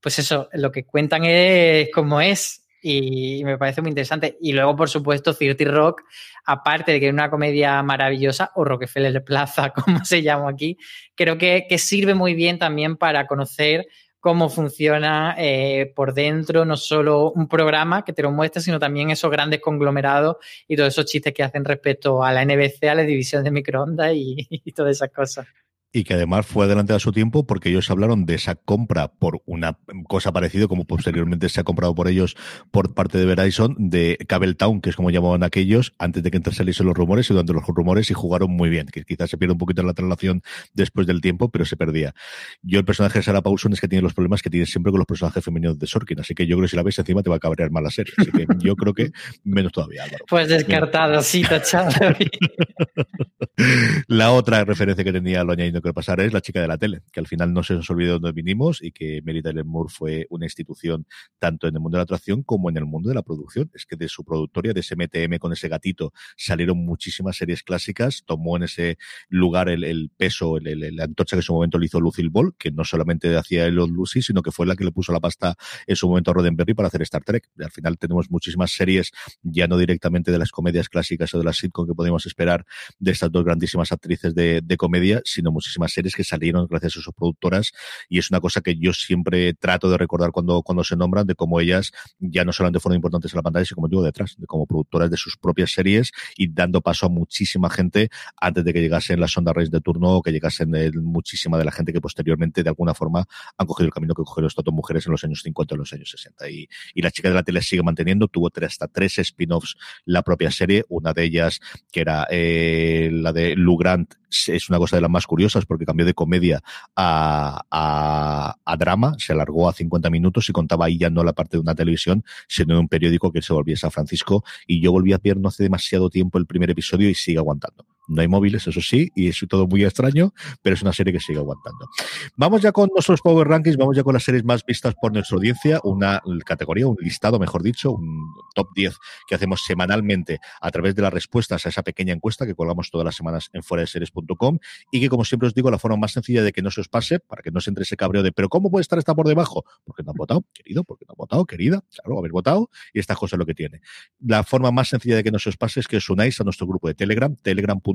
pues eso, lo que cuentan es como es, y me parece muy interesante. Y luego, por supuesto, Cirti Rock, aparte de que es una comedia maravillosa, o Rockefeller Plaza, como se llama aquí, creo que, que sirve muy bien también para conocer cómo funciona eh, por dentro, no solo un programa que te lo muestra, sino también esos grandes conglomerados y todos esos chistes que hacen respecto a la NBC, a la división de microondas y, y todas esas cosas y que además fue adelante a su tiempo porque ellos hablaron de esa compra por una cosa parecida como posteriormente se ha comprado por ellos por parte de Verizon de Cable Town, que es como llamaban aquellos, antes de que saliesen los rumores y durante los rumores y jugaron muy bien, que quizás se pierde un poquito la traslación después del tiempo, pero se perdía. Yo el personaje de Sarah Paulson es que tiene los problemas que tiene siempre con los personajes femeninos de Sorkin, así que yo creo que si la ves encima te va a cabrear mal la serie, así que yo creo que menos todavía, Álvaro. Pues descartado, sí, tachado. la otra referencia que tenía lo añadiendo que es la chica de la tele, que al final no se nos olvidó de dónde vinimos y que Mary Tyler Moore fue una institución tanto en el mundo de la atracción como en el mundo de la producción. Es que de su productoria, de ese MTM con ese gatito, salieron muchísimas series clásicas, tomó en ese lugar el, peso, el, la antorcha que en su momento le hizo Lucille Ball, que no solamente hacía el Lucy, sino que fue la que le puso la pasta en su momento a Roddenberry para hacer Star Trek. al final tenemos muchísimas series, ya no directamente de las comedias clásicas o de las sitcom que podemos esperar de estas dos grandísimas actrices de, de comedia, sino muchísimas series que salieron gracias a sus productoras y es una cosa que yo siempre trato de recordar cuando, cuando se nombran, de cómo ellas ya no solamente fueron importantes en la pantalla, sino como digo, detrás, de como productoras de sus propias series y dando paso a muchísima gente antes de que llegasen las Sonda Race de turno o que llegasen muchísima de la gente que posteriormente de alguna forma han cogido el camino que cogieron estas dos mujeres en los años 50 y los años 60. Y, y la chica de la tele sigue manteniendo, tuvo tres, hasta tres spin-offs la propia serie, una de ellas que era eh, la de Lou Grant, es una cosa de las más curiosas porque cambió de comedia a, a, drama, se alargó a 50 minutos y contaba ahí ya no la parte de una televisión, sino de un periódico que se volvía a San Francisco y yo volví a ver no hace demasiado tiempo el primer episodio y sigue aguantando. No hay móviles, eso sí, y es todo muy extraño, pero es una serie que sigue aguantando. Vamos ya con nuestros Power Rankings, vamos ya con las series más vistas por nuestra audiencia, una categoría, un listado, mejor dicho, un top 10 que hacemos semanalmente a través de las respuestas a esa pequeña encuesta que colgamos todas las semanas en series.com y que, como siempre os digo, la forma más sencilla de que no se os pase, para que no se entre ese cabreo de, pero ¿cómo puede estar esta por debajo? Porque no han votado, querido, porque no han votado, querida, claro, haber votado y esta cosa es lo que tiene. La forma más sencilla de que no se os pase es que os unáis a nuestro grupo de Telegram,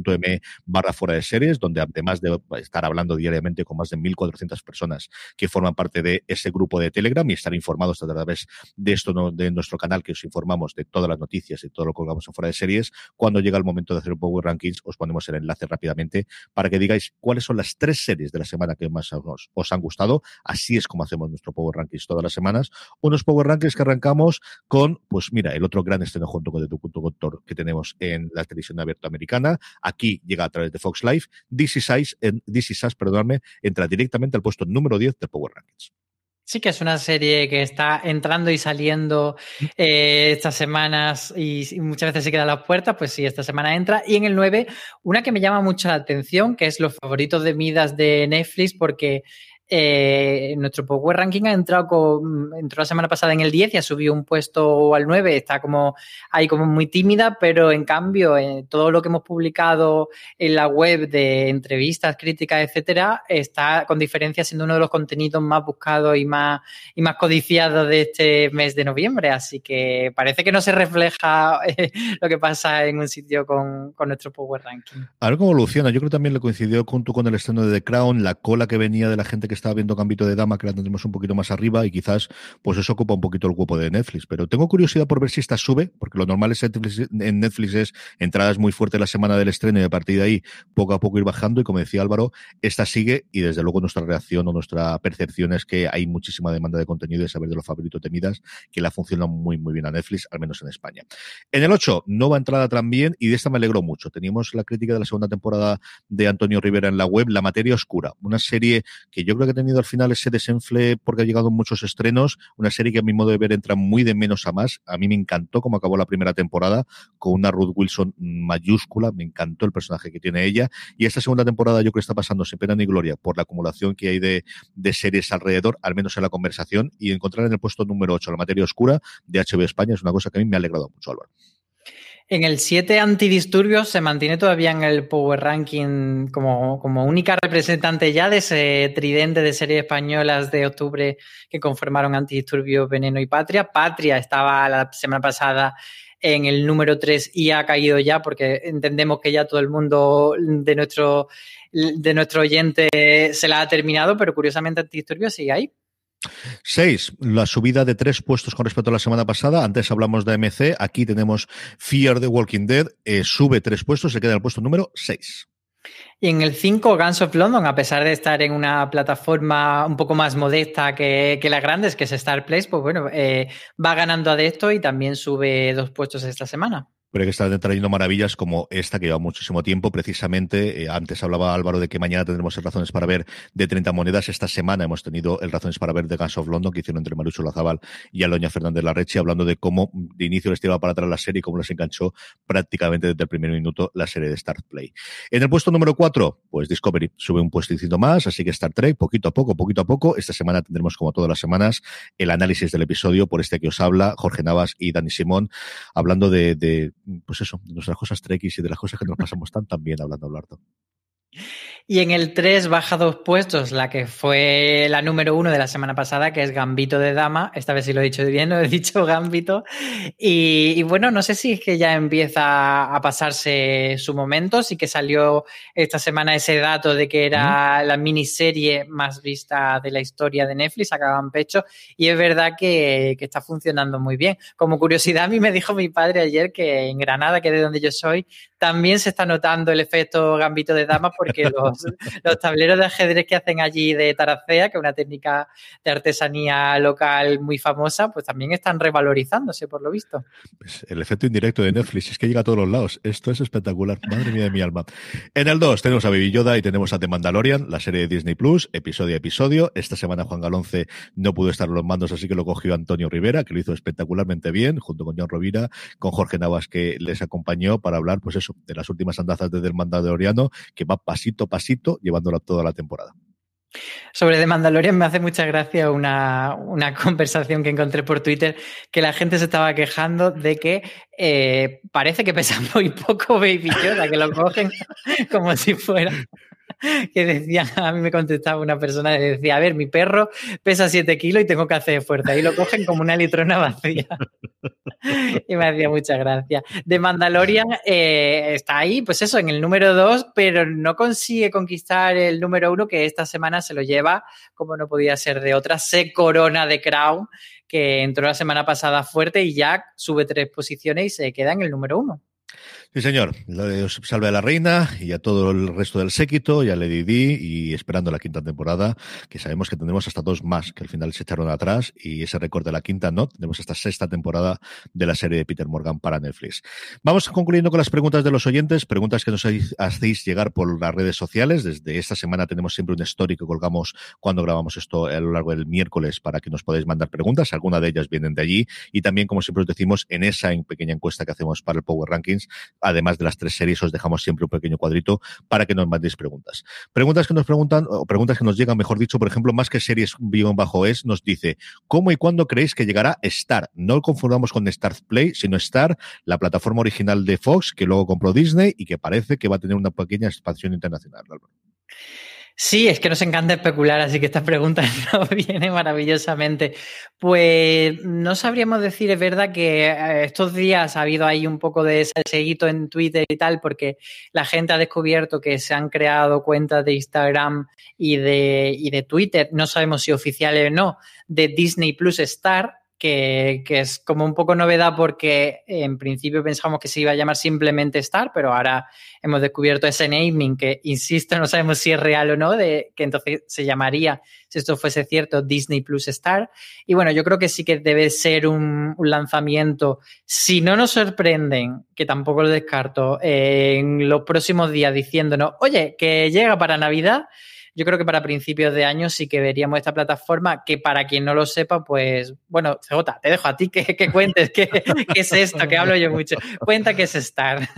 telegram.me barra fuera de series, donde además de estar hablando diariamente con más de 1.400 personas que forman parte de ese grupo de Telegram y estar informados a través de esto, de nuestro canal, que os informamos de todas las noticias y todo lo que colgamos en fuera de series, cuando llega el momento de hacer un Power Rankings, os ponemos el enlace rápidamente para que digáis cuáles son las tres series de la semana que más os, os han gustado. Así es como hacemos nuestro Power Rankings todas las semanas. Unos Power Rankings que arrancamos con, pues mira, el otro gran estreno junto con el Doctor que tenemos en la televisión abierta americana. Aquí llega a través de Fox Life. DC Size, DC Sass, perdóname, entra directamente al puesto número 10 del Power Rankings. Sí, que es una serie que está entrando y saliendo eh, estas semanas y, muchas veces se queda a las puertas, pues sí, esta semana entra. Y en el 9, una que me llama mucho la atención, que es los favoritos de Midas de Netflix, porque eh, nuestro Power Ranking ha entrado con, entró la semana pasada en el 10 y ha subido un puesto al 9. Está como ahí como muy tímida, pero en cambio, eh, todo lo que hemos publicado en la web de entrevistas, críticas, etcétera, está con diferencia siendo uno de los contenidos más buscados y más, y más codiciados de este mes de noviembre. Así que parece que no se refleja eh, lo que pasa en un sitio con, con, nuestro Power Ranking. A ver cómo evoluciona. Yo creo que también le coincidió junto con el estreno de The Crown, la cola que venía de la gente que estaba viendo Gambito de Dama, que la tendremos un poquito más arriba y quizás pues eso ocupa un poquito el cuerpo de Netflix. Pero tengo curiosidad por ver si esta sube, porque lo normal es en Netflix es entradas muy fuertes la semana del estreno y a partir de ahí poco a poco ir bajando. Y como decía Álvaro, esta sigue y desde luego nuestra reacción o nuestra percepción es que hay muchísima demanda de contenido y saber de los favoritos temidas que la funcionan muy, muy bien a Netflix, al menos en España. En el 8, nueva entrada también y de esta me alegro mucho. Teníamos la crítica de la segunda temporada de Antonio Rivera en la web, La Materia Oscura, una serie que yo creo que ha tenido al final ese desenfle porque ha llegado muchos estrenos, una serie que a mi modo de ver entra muy de menos a más. A mí me encantó cómo acabó la primera temporada con una Ruth Wilson mayúscula, me encantó el personaje que tiene ella y esta segunda temporada yo creo que está pasando sin pena ni gloria por la acumulación que hay de, series alrededor, al menos en la conversación y encontrar en el puesto número 8 la materia oscura de HBO España es una cosa que a mí me ha alegrado mucho, Álvaro. En el 7 antidisturbios se mantiene todavía en el Power Ranking como, como única representante ya de ese tridente de series españolas de octubre que conformaron Antidisturbios, Veneno y Patria. Patria estaba la semana pasada en el número 3 y ha caído ya porque entendemos que ya todo el mundo de nuestro, de nuestro oyente se la ha terminado, pero curiosamente Antidisturbios sigue ahí. Seis, la subida de tres puestos con respecto a la semana pasada. Antes hablamos de MC, aquí tenemos Fear the Walking Dead, eh, sube tres puestos, se queda en el puesto número seis. Y en el 5, Guns of London, a pesar de estar en una plataforma un poco más modesta que, las grandes, que es Star Place, pues bueno, eh, va ganando a esto y también sube dos puestos esta semana pero que están trayendo maravillas como esta que lleva muchísimo tiempo. Precisamente, eh, antes hablaba Álvaro de que mañana tendremos el Razones para Ver de 30 monedas. Esta semana hemos tenido el Razones para Ver de Guns of London que hicieron entre Marucho Lazabal y Aloña Fernández Larreche, hablando de cómo de inicio les tiraba para atrás la serie y cómo les enganchó prácticamente desde el primer minuto la serie de Start Play. En el puesto número 4, pues Discovery sube un puestito más, así que Star Trek, poquito a poco, poquito a poco. Esta semana tendremos, como todas las semanas, el análisis del episodio por este que os habla, Jorge Navas y Dani Simón, hablando de, de pues eso, de nuestras cosas trekkies y de las cosas que nos pasamos tan, tan bien hablando, Blardo. Y en el 3 baja dos puestos, la que fue la número uno de la semana pasada, que es Gambito de Dama. Esta vez sí lo he dicho bien, no he dicho Gambito. Y, bueno, no sé si es que ya empieza a pasarse su momento. Sí que salió esta semana ese dato de que era la miniserie más vista de la historia de Netflix, acaban pecho. Y es verdad que, que está funcionando muy bien. Como curiosidad, a mí me dijo mi padre ayer que en Granada, que es de donde yo soy, también se está notando el efecto Gambito de Dama porque los los tableros de ajedrez que hacen allí de Taracea, que es una técnica de artesanía local muy famosa, pues también están revalorizándose, por lo visto. Pues el efecto indirecto de Netflix es que llega a todos los lados. Esto es espectacular. Madre mía de mi alma. En el 2 tenemos a Baby Yoda y tenemos a The Mandalorian, la serie de Disney Plus, episodio a episodio. Esta semana Juan Galonce no pudo estar en los mandos, así que lo cogió Antonio Rivera, que lo hizo espectacularmente bien, junto con John Rovira, con Jorge Navas, que les acompañó para hablar, pues eso, de las últimas andazas de The Mandaloriano, que va pasito a pasito llevándola toda la temporada. Sobre The Mandalorian me hace mucha gracia una, una, conversación que encontré por Twitter que la gente se estaba quejando de que eh, parece que pesa muy poco Baby Yoda, que lo cogen como si fuera que decía, a mí me contestaba una persona que decía, a ver, mi perro pesa 7 kilos y tengo que hacer fuerza. Y lo cogen como una litrona vacía. y me hacía mucha gracia. De Mandalorian eh, está ahí, pues eso, en el número 2, pero no consigue conquistar el número 1 que esta semana se lo lleva, como no podía ser de otra, se corona de Crown, que entró la semana pasada fuerte y ya sube tres posiciones y se queda en el número 1. Sí, señor. Salve a la reina y a todo el resto del séquito, y a Lady Di, y esperando la quinta temporada, que sabemos que tendremos hasta dos más, que al final se echaron atrás, y ese récord de la quinta no. Tenemos esta sexta temporada de la serie de Peter Morgan para Netflix. Vamos concluyendo con las preguntas de los oyentes, preguntas que nos hacéis llegar por las redes sociales. Desde esta semana tenemos siempre un story que colgamos cuando grabamos esto a lo largo del miércoles para que nos podáis mandar preguntas. Algunas de ellas vienen de allí, y también, como siempre os decimos, en esa pequeña encuesta que hacemos para el Power Rankings, además de las tres series, os dejamos siempre un pequeño cuadrito para que nos mandéis preguntas. Preguntas que nos preguntan, o preguntas que nos llegan, mejor dicho, por ejemplo, más que series guion bajo es, nos dice, ¿cómo y cuándo creéis que llegará Star? No lo confundamos con Star Play, sino Star, la plataforma original de Fox, que luego compró Disney y que parece que va a tener una pequeña expansión internacional. Sí, es que nos encanta especular, así que esta pregunta nos viene maravillosamente. Pues no sabríamos decir, es verdad que eh, estos días ha habido ahí un poco de seguito en Twitter y tal, porque la gente ha descubierto que se han creado cuentas de Instagram y de, y de Twitter, no sabemos si oficiales o no, de Disney Plus Star, que, es como un poco novedad porque en principio pensamos que se iba a llamar simplemente Star, pero ahora hemos descubierto ese naming que, insisto, no sabemos si es real o no, de que entonces se llamaría, si esto fuese cierto, Disney Plus Star. Y bueno, yo creo que sí que debe ser un, lanzamiento, si no nos sorprenden, que tampoco lo descarto, en los próximos días diciéndonos, oye, que llega para Navidad yo creo que para principios de año sí que veríamos esta plataforma que para quien no lo sepa, pues, bueno, CJ, te dejo a ti que, cuentes qué, es esto, que hablo yo mucho. Cuenta qué es Star.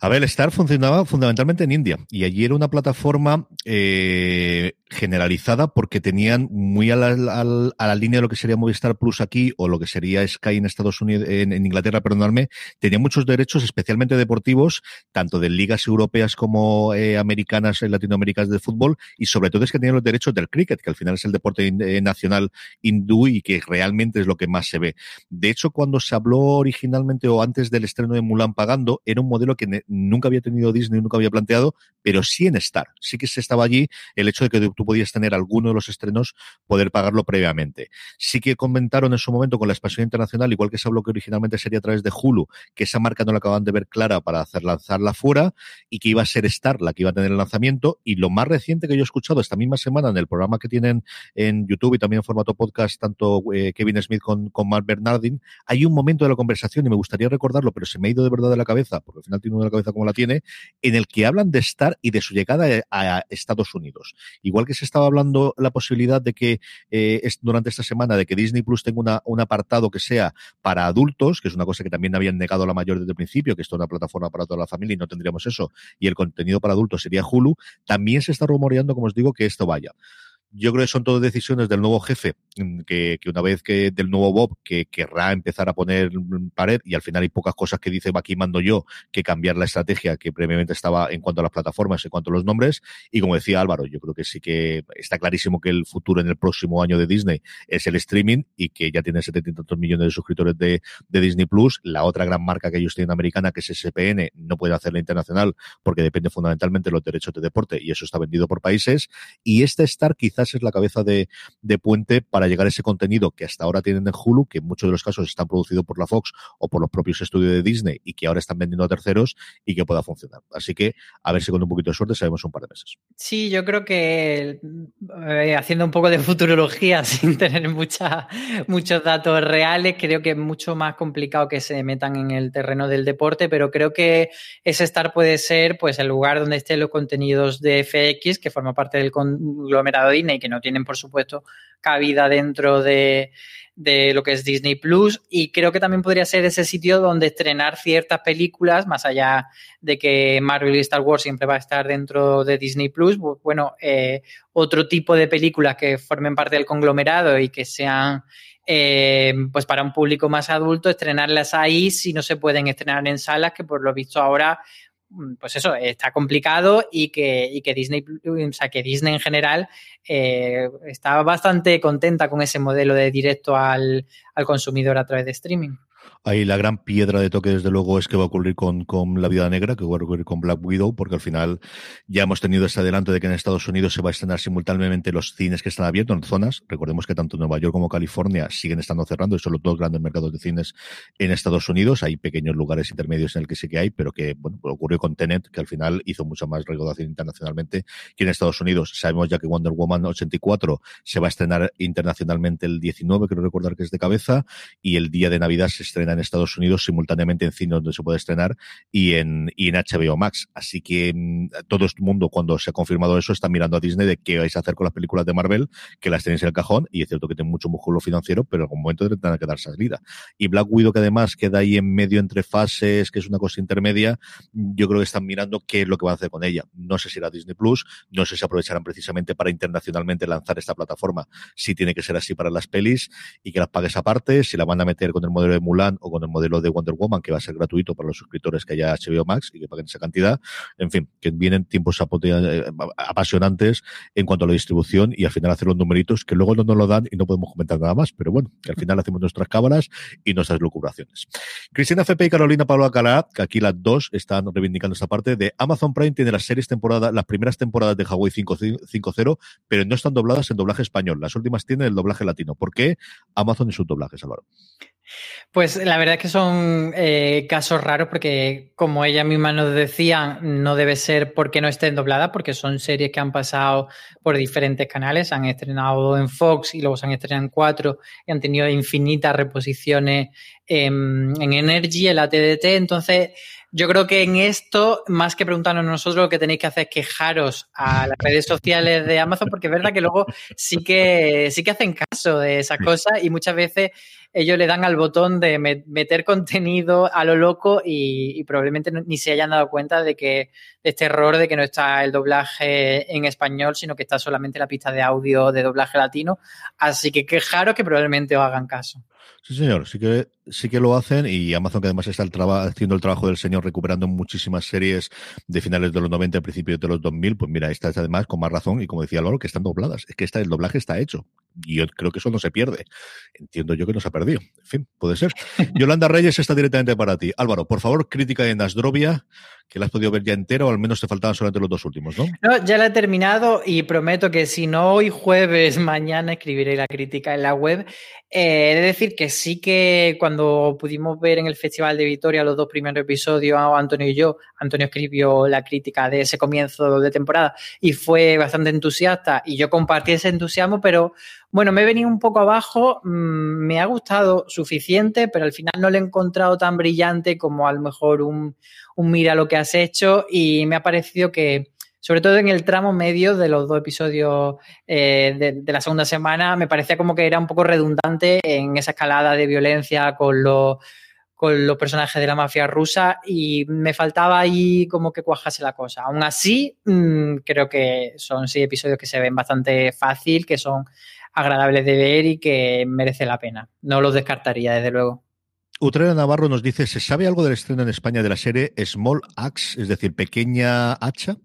A ver, Star funcionaba fundamentalmente en India y allí era una plataforma eh, generalizada porque tenían muy a la, a la, línea de lo que sería Movistar Plus aquí o lo que sería Sky en Estados Unidos, en, Inglaterra, perdonadme, tenía muchos derechos, especialmente deportivos, tanto de ligas europeas como eh, americanas y latinoamericanas de fútbol, y sobre todo es que tenían los derechos del cricket, que al final es el deporte eh, nacional hindú y que realmente es lo que más se ve. De hecho, cuando se habló originalmente o antes del estreno de Mulan pagando, era un modelo que nunca había tenido Disney, nunca había planteado, pero sí en Star. Sí que se estaba allí el hecho de que tú podías tener alguno de los estrenos, poder pagarlo previamente. Sí que comentaron en su momento con la expansión internacional, igual que se habló que originalmente sería a través de Hulu, que esa marca no la acaban de ver clara para hacer lanzarla fuera y que iba a ser Star la que iba a tener el lanzamiento. Y lo más reciente que yo he esta misma semana en el programa que tienen en YouTube y también en formato podcast, tanto eh, Kevin Smith con, con Mark Bernardin, hay un momento de la conversación y me gustaría recordarlo, pero se me ha ido de verdad de la cabeza, porque al final tiene uno de la cabeza como la tiene, en el que hablan de Star y de su llegada a Estados Unidos. Igual que se estaba hablando la posibilidad de que eh, durante esta semana de que Disney Plus tenga un apartado que sea para adultos, que es una cosa que también habían negado la mayor desde el principio, que esto es una plataforma para toda la familia y no tendríamos eso, y el contenido para adultos sería Hulu, también se está rumoreando, como os digo, que esto vaya. Yo creo que son todas decisiones del nuevo jefe, mm, que, una vez que del nuevo Bob, que querrá empezar a poner pared, y al final hay pocas cosas que dice, aquí mando yo, que cambiar la estrategia que previamente estaba en cuanto a las plataformas, en cuanto a los nombres. Y como decía Álvaro, yo creo que sí que está clarísimo que el futuro en el próximo año de Disney es el streaming y que ya tiene 70 millones de suscriptores de, de Disney Plus. La otra gran marca que ellos tienen americana, que es SPN, no puede hacerla internacional porque depende fundamentalmente de los derechos de deporte y eso está vendido por países. Y este Star quizás es la cabeza de, de puente para llegar a ese contenido que hasta ahora tienen en Hulu, que en muchos de los casos están producidos por la Fox o por los propios estudios de Disney y que ahora están vendiendo a terceros y que pueda funcionar. Así que a ver si con un poquito de suerte sabemos un par de meses. Sí, yo creo que eh, haciendo un poco de futurología sin tener mucha, muchos datos reales, creo que es mucho más complicado que se metan en el terreno del deporte, pero creo que ese estar puede ser pues el lugar donde estén los contenidos de FX, que forma parte del conglomerado Disney, que no tienen, por supuesto, cabida dentro de, de lo que es Disney Plus. Y creo que también podría ser ese sitio donde estrenar ciertas películas, más allá de que Marvel y Star Wars siempre va a estar dentro de Disney Plus, bueno, eh, otro tipo de películas que formen parte del conglomerado y que sean eh, pues para un público más adulto, estrenarlas ahí si no se pueden estrenar en salas, que por lo visto ahora pues eso, está complicado y que, y que Disney, o sea, que Disney en general eh, está bastante contenta con ese modelo de directo al, al consumidor a través de streaming. Ahí la gran piedra de toque, desde luego, es que va a ocurrir con, con La Vida Negra, que va a ocurrir con Black Widow, porque al final ya hemos tenido este adelanto de que en Estados Unidos se va a estrenar simultáneamente los cines que están abiertos en zonas. Recordemos que tanto Nueva York como California siguen estando cerrando, y son los dos grandes mercados de cines en Estados Unidos. Hay pequeños lugares intermedios en el que sí que hay, pero que, bueno, ocurrió con Tenet, que al final hizo mucha más recaudación internacionalmente que en Estados Unidos. Sabemos ya que Wonder Woman 84 se va a estrenar internacionalmente el 19, creo recordar que es de cabeza, y el día de Navidad se estrena en Estados Unidos simultáneamente en cine donde se puede estrenar y en, y en HBO Max. Así que mm, todo el mundo, cuando se ha confirmado eso, está mirando a Disney de qué vais a hacer con las películas de Marvel, que las tenéis en el cajón, y es cierto que tiene mucho músculo financiero, pero en algún momento tendrán que dar salida. Y Black Widow, que además queda ahí en medio entre fases, que es una cosa intermedia, yo creo que están mirando qué es lo que van a hacer con ella. No sé si era Disney Plus, no sé si aprovecharán precisamente para internacionalmente lanzar esta plataforma, si tiene que ser así para las pelis, y que las pagues aparte, si la van a meter con el modelo de Mulan o con el modelo de Wonder Woman, que va a ser gratuito para los suscriptores que haya HBO Max y que paguen esa cantidad. En fin, que vienen tiempos eh, apasionantes en cuanto a la distribución y al final hacer los numeritos que luego no nos lo dan y no podemos comentar nada más. Pero bueno, que al final hacemos nuestras cábalas y nuestras lucubraciones. Cristina FP y Carolina Pablo Alcalá, que aquí las dos están reivindicando esta parte de Amazon Prime tiene las series temporadas, las primeras temporadas de Hawaii 5.0, pero no están dobladas en doblaje español. Las últimas tienen el doblaje latino. ¿Por qué Amazon y sus doblajes, Álvaro? Pues la verdad es que son eh, casos raros porque, como ella misma nos decía, no debe ser porque no estén dobladas, porque son series que han pasado por diferentes canales, han estrenado en Fox y luego se han estrenado en cuatro y han tenido infinitas reposiciones en, en Energy, en la TDT. Entonces, yo creo que en esto, más que preguntarnos nosotros, lo que tenéis que hacer es quejaros a las redes sociales de Amazon, porque es verdad que luego sí que, sí que hacen caso de esas cosas y muchas veces ellos le dan al botón de meter contenido a lo loco y, probablemente ni se hayan dado cuenta de que este error de que no está el doblaje en español, sino que está solamente la pista de audio de doblaje latino. Así que quejaros que probablemente os hagan caso. Sí, señor, sí que, sí que lo hacen y Amazon que además está haciendo el trabajo del señor recuperando muchísimas series de finales de los 90 a principios de los 2000, pues mira, esta es además con más razón y como decía Álvaro, que están dobladas. Es que esta, el doblaje está hecho yo creo que eso no se pierde. Entiendo yo que no se ha perdido. En fin, puede ser. Yolanda Reyes está directamente para ti. Álvaro, por favor, crítica de Nasdrovia que la has podido ver ya entera o al menos te faltaban solamente los dos últimos, ¿no? No, ya la he terminado y prometo que si no hoy jueves, mañana escribiré la crítica en la web. Eh, he de decir que sí que cuando pudimos ver en el Festival de Vitoria los dos primeros episodios, Antonio y yo, Antonio escribió la crítica de ese comienzo de temporada y fue bastante entusiasta y yo compartí ese entusiasmo, pero bueno, me he venido un poco abajo, mm, me ha gustado suficiente, pero al final no lo he encontrado tan brillante como a lo mejor un, un mira lo que has hecho y me ha parecido que, sobre todo en el tramo medio de los dos episodios eh, de, la segunda semana, me parecía como que era un poco redundante en esa escalada de violencia con los, con los personajes de la mafia rusa y me faltaba ahí como que cuajase la cosa. Aún así, mm, creo que son seis episodios que se ven bastante fácil, que son agradables de ver y que merece la pena. No los descartaría, desde luego. Utrera Navarro nos dice, ¿se sabe algo del estreno en España de la serie Small Axe, es decir, pequeña hacha?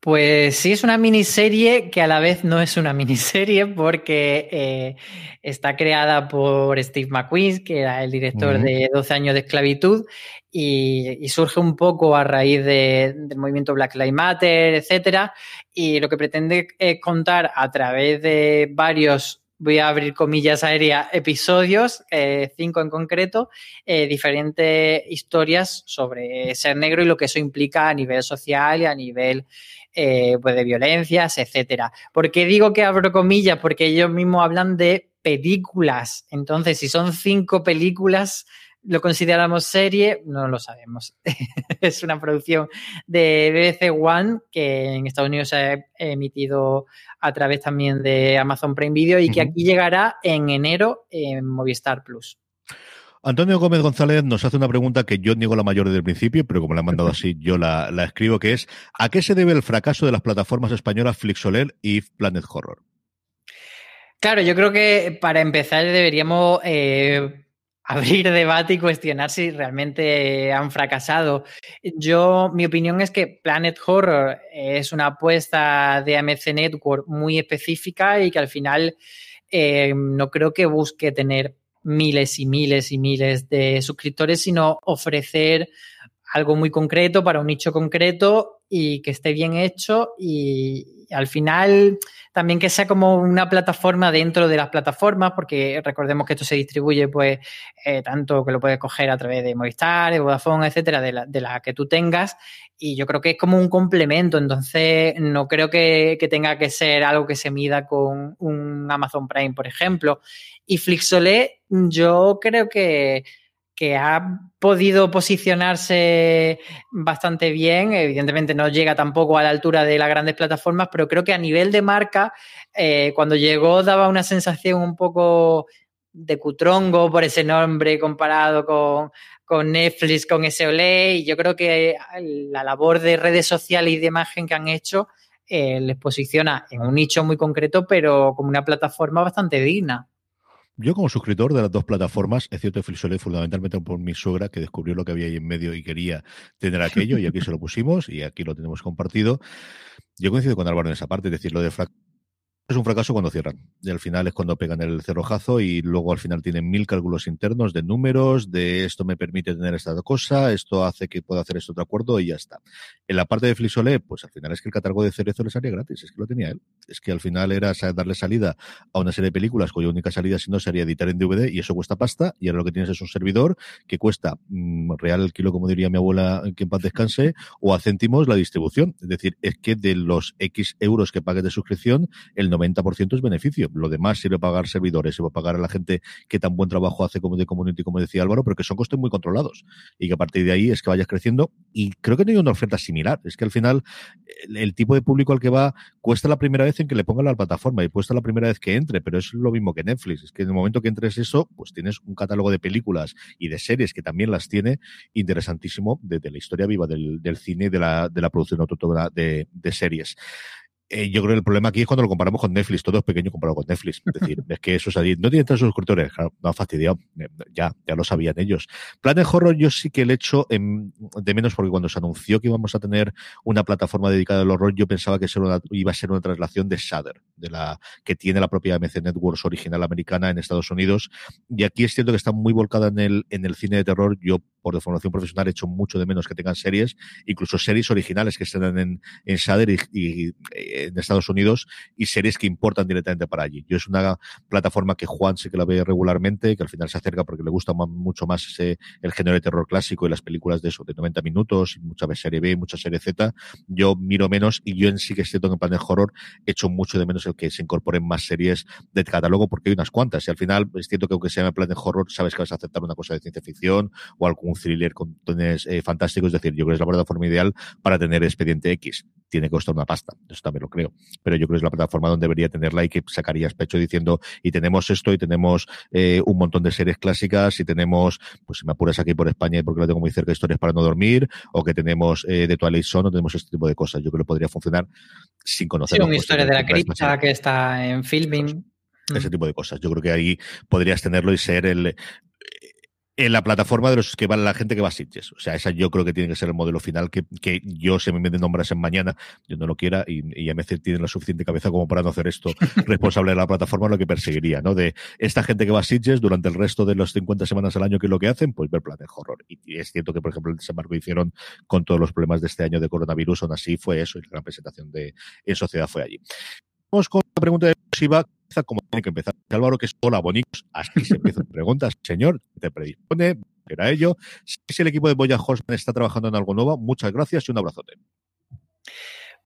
Pues sí, es una miniserie que a la vez no es una miniserie porque eh, está creada por Steve McQueen, que era el director de 12 años de esclavitud, y, surge un poco a raíz del movimiento Black Lives Matter, etcétera. Y lo que pretende es contar a través de varios voy a abrir comillas aéreas, episodios, eh, cinco en concreto, eh, diferentes historias sobre ser negro y lo que eso implica a nivel social y a nivel eh, pues de violencias, etcétera. ¿Por qué digo que abro comillas? Porque ellos mismos hablan de películas. Entonces, si son cinco películas, ¿lo consideramos serie? No lo sabemos. es una producción de BBC One que en Estados Unidos se ha emitido a través también de Amazon Prime Video y que aquí llegará en enero en Movistar Plus. Antonio Gómez González nos hace una pregunta que yo niego la mayor desde el principio, pero como la han mandado así, yo la, escribo, que es ¿a qué se debe el fracaso de las plataformas españolas Flixoler y Planet Horror? Claro, yo creo que para empezar deberíamos eh, abrir debate y cuestionar si realmente han fracasado. Yo, mi opinión es que Planet Horror es una apuesta de AMC Network muy específica y que al final eh, no creo que busque tener miles y miles y miles de suscriptores, sino ofrecer algo muy concreto para un nicho concreto y que esté bien hecho y al final también que sea como una plataforma dentro de las plataformas, porque recordemos que esto se distribuye pues eh, tanto que lo puedes coger a través de Movistar, de Vodafone, etcétera, de la, de la, que tú tengas y yo creo que es como un complemento, entonces no creo que, que tenga que ser algo que se mida con un Amazon Prime, por ejemplo. Y Flixolé, yo creo que que ha podido posicionarse bastante bien. Evidentemente no llega tampoco a la altura de las grandes plataformas, pero creo que a nivel de marca, eh, cuando llegó daba una sensación un poco de cutrongo por ese nombre comparado con, con Netflix, con SOLE, y yo creo que la labor de redes sociales y de imagen que han hecho eh, les posiciona en un nicho muy concreto, pero como una plataforma bastante digna. Yo como suscriptor de las dos plataformas, es cierto que fundamentalmente por mi suegra que descubrió lo que había ahí en medio y quería tener aquello y aquí se lo pusimos y aquí lo tenemos compartido. Yo coincido con Álvaro en esa parte, es decir, lo de es un fracaso cuando cierran. Y al final es cuando pegan el cerrojazo y luego al final tienen mil cálculos internos de números, de esto me permite tener esta cosa, esto hace que pueda hacer este otro acuerdo y ya está. En la parte de Flixolé, pues al final es que el catálogo de Cerezo le salía gratis, es que lo tenía él. Es que al final era darle salida a una serie de películas cuya única salida si no sería editar en DVD y eso cuesta pasta y ahora lo que tienes es un servidor que cuesta mm, real el kilo, como diría mi abuela, que en paz descanse, o a céntimos la distribución. Es decir, es que de los X euros que pagues de suscripción, el 90% es beneficio. Lo demás sirve para pagar servidores, sirve para pagar a la gente que tan buen trabajo hace como de community, como decía Álvaro, pero que son costes muy controlados. Y que a partir de ahí es que vayas creciendo. Y creo que no hay una oferta similar. Es que al final el, tipo de público al que va cuesta la primera vez en que le pongan la plataforma y cuesta la primera vez que entre, pero es lo mismo que Netflix. Es que en el momento que entres eso, pues tienes un catálogo de películas y de series que también las tiene interesantísimo desde la historia viva del, cine y de la, de la producción autónoma de, de series. Eh, yo creo que el problema aquí es cuando lo comparamos con Netflix, todo es pequeño comparado con Netflix. Es decir, es que eso es allí. No tiene tantos suscriptores, no han fastidiado, eh, ya, ya lo sabían ellos. Planet Horror yo sí que el hecho de menos porque cuando se anunció que íbamos a tener una plataforma dedicada al horror, yo pensaba que iba a ser una traslación de Shudder, de la que tiene la propia MC Networks original americana en Estados Unidos. Y aquí es cierto que está muy volcada en el, en el cine de terror. Yo, por formación profesional, he hecho mucho de menos que tengan series, incluso series originales que estén en, en Shudder y, eh, en Estados Unidos y series que importan directamente para allí. Yo es una plataforma que Juan sí que la ve regularmente, que al final se acerca porque le gusta mucho más ese, el género de terror clásico y las películas de eso, de 90 minutos, mucha vez serie B, mucha serie Z. Yo miro menos y yo en sí que estoy en plan de horror echo mucho de menos el que se incorporen más series de catálogo porque hay unas cuantas y al final es cierto que aunque sea en plan de horror sabes que vas a aceptar una cosa de ciencia ficción o algún thriller con tones eh, fantásticos, es decir, yo creo que es la plataforma ideal para tener expediente X. Tiene que costar una pasta, eso también lo creo. Pero yo creo que es la plataforma donde debería tenerla y que sacarías pecho diciendo, y tenemos esto, y tenemos eh, un montón de series clásicas, y tenemos, pues si me apuras aquí por España, porque lo tengo muy cerca, historias para no dormir, o que tenemos eh, de Twilight Zone, o tenemos este tipo de cosas. Yo creo que podría funcionar sin conocer. Sí, una historia de la cripta que está en filming. Ese tipo de cosas. Yo creo que ahí podrías tenerlo y ser el en la plataforma de los que va la gente que va a Sitges. O sea, esa yo creo que tiene que ser el modelo final que, que yo se me meten nombres en mañana, yo no lo quiera y, y AMC tiene la suficiente cabeza como para no hacer esto responsable de la plataforma, lo que perseguiría, ¿no? De esta gente que va a Sitges durante el resto de los 50 semanas al año que es lo que hacen, pues ver Planet Horror. Y, y es cierto que, por ejemplo, el desembarco hicieron con todos los problemas de este año de coronavirus, aún así fue eso y la gran presentación de en sociedad fue allí. Vamos con la pregunta de Shiva como tiene que empezar. Álvaro, que es hola, bonitos. Así se empiezan preguntas. Señor, te predispone, era ello. Si el equipo de Boya Horseman está trabajando en algo nuevo, muchas gracias y un abrazote.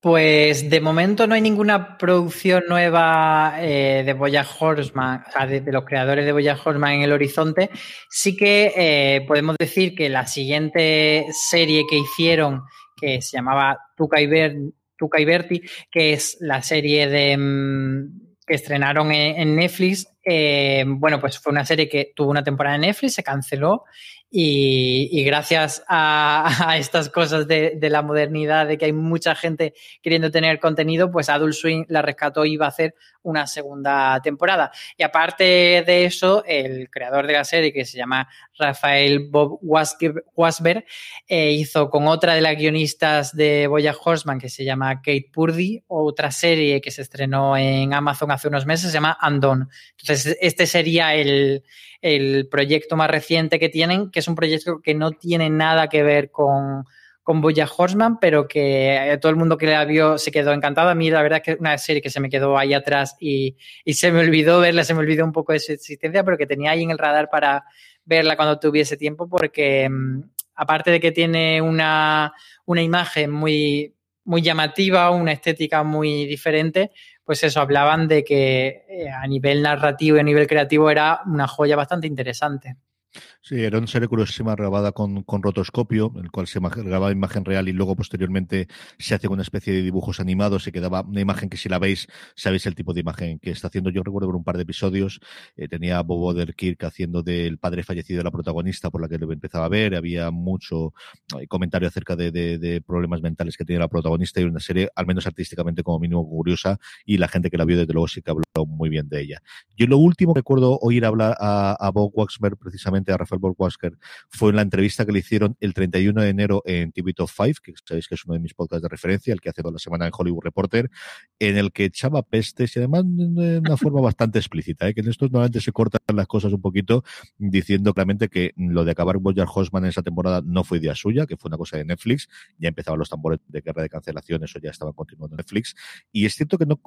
Pues de momento no hay ninguna producción nueva eh, de Boya Horseman, o de, los creadores de Boya Horseman en el horizonte. Sí que eh, podemos decir que la siguiente serie que hicieron, que se llamaba Tuca y, Ber Tuca y Berti, que es la serie de, mm, que estrenaron en, Netflix, eh, bueno, pues fue una serie que tuvo una temporada en Netflix, se canceló y, gracias a, estas cosas de, la modernidad, de que hay mucha gente queriendo tener contenido, pues Adult Swing la rescató y iba a hacer una segunda temporada. Y aparte de eso, el creador de la serie, que se llama Rafael Bob Wasberg, eh, hizo con otra de las guionistas de Boya Horseman, que se llama Kate Purdy, otra serie que se estrenó en Amazon hace unos meses, se llama Andon. Entonces, este sería el, el proyecto más reciente que tienen, que es un proyecto que no tiene nada que ver con, con Boya Horseman, pero que todo el mundo que la vio se quedó encantado. A mí, la verdad, es que es una serie que se me quedó ahí atrás y, y, se me olvidó verla, se me olvidó un poco de su existencia, pero que tenía ahí en el radar para verla cuando tuviese tiempo, porque mm, aparte de que tiene una, una imagen muy, muy llamativa, una estética muy diferente, pues eso, hablaban de que eh, a nivel narrativo y a nivel creativo era una joya bastante interesante. Sí, era una serie curiosísima grabada con, con rotoscopio, en el cual se grababa imagen real y luego posteriormente se hace una especie de dibujos animados y quedaba una imagen que si la veis, sabéis el tipo de imagen que está haciendo. Yo recuerdo por un par de episodios, eh, tenía a Bob Odenkirk haciendo del padre fallecido de la protagonista por la que lo empezaba a ver, había mucho eh, comentario acerca de, de, problemas mentales que tenía la protagonista y una serie, al menos artísticamente como mínimo curiosa y la gente que la vio desde luego sí que habló muy bien de ella. Yo lo último recuerdo oír hablar a, Bob Waxberg, precisamente a Rafael Wasker fue en la entrevista que le hicieron el 31 de enero en TV Top 5, que sabéis que es uno de mis podcasts de referencia, el que hace toda la semana en Hollywood Reporter, en el que echaba pestes y además de una forma bastante explícita, ¿eh? que en estos normalmente se cortan las cosas un poquito diciendo claramente que lo de acabar Boyer Horseman en esa temporada no fue idea suya, que fue una cosa de Netflix, ya empezaban los tambores de guerra de cancelación, eso ya estaban continuando en Netflix, y es cierto que no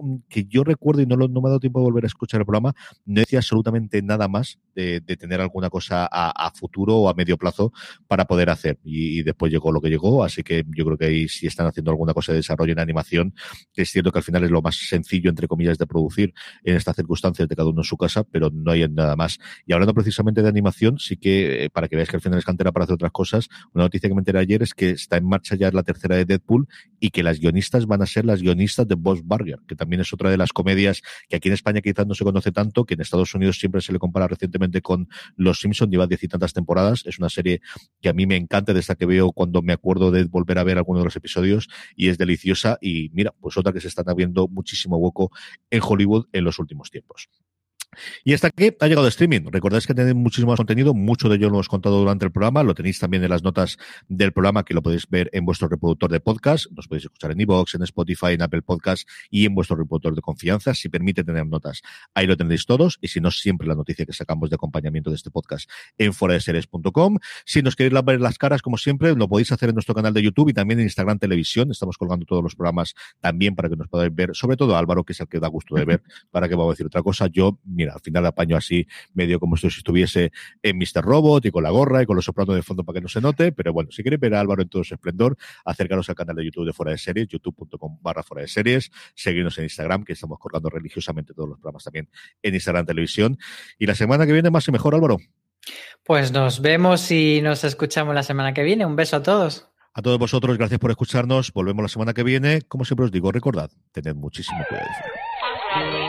yo recuerdo y no me ha dado tiempo de volver a escuchar el programa, no decía absolutamente nada más de, de tener alguna cosa a, a futuro o a medio plazo para poder hacer. Y, después llegó lo que llegó, así que yo creo que ahí si están haciendo alguna cosa de desarrollo en animación, es cierto que al final es lo más sencillo, entre comillas, de producir en estas circunstancias de cada uno en su casa, pero no hay nada más. Y hablando precisamente de animación, sí que eh, para que veáis que al final es cantera para hacer otras cosas, una noticia que me enteré ayer es que está en marcha ya la tercera de Deadpool y que las guionistas van a ser las guionistas de Boss Burger, que también es otra de las comedias que aquí en España quizás no se conoce tanto, que en Estados Unidos siempre se le compara recientemente con Los Simpson lleva veintitantas temporadas. Es una serie que a mí me encanta desde que veo cuando me acuerdo de volver a ver alguno de los episodios y es deliciosa. Y mira, pues otra que se está abriendo muchísimo hueco en Hollywood en los últimos tiempos. Y hasta aquí ha llegado streaming. Recordáis que tenéis muchísimo más contenido, mucho de ello lo hemos contado durante el programa, lo tenéis también en las notas del programa que lo podéis ver en vuestro reproductor de podcast, nos podéis escuchar en iVoox, en Spotify, en Apple Podcast y en vuestro reproductor de confianza, si permite tener notas. Ahí lo tendréis todos y si no, siempre la noticia que sacamos de acompañamiento de este podcast en foradeseries.com. Si nos queréis ver las caras, como siempre, lo podéis hacer en nuestro canal de YouTube y también en Instagram Televisión. Estamos colgando todos los programas también para que nos podáis ver, sobre todo Álvaro, que es el que da gusto de ver, para que vamos a decir otra cosa. Yo, mira, al final apaño así medio como si estuviese en Mr. Robot y con la gorra y con los sopranos de fondo para que no se note, pero bueno, si queréis ver a Álvaro en todo su esplendor, acercaros al canal de YouTube de Fuera de Series, youtube.com barra Fuera de Series, seguirnos en Instagram, que estamos colgando religiosamente todos los programas también en Instagram Televisión. Y la semana que viene más y mejor, Álvaro. Pues nos vemos y nos escuchamos la semana que viene. Un beso a todos. A todos vosotros, gracias por escucharnos. Volvemos la semana que viene. Como siempre os digo, recordad, tened muchísimo cuidado.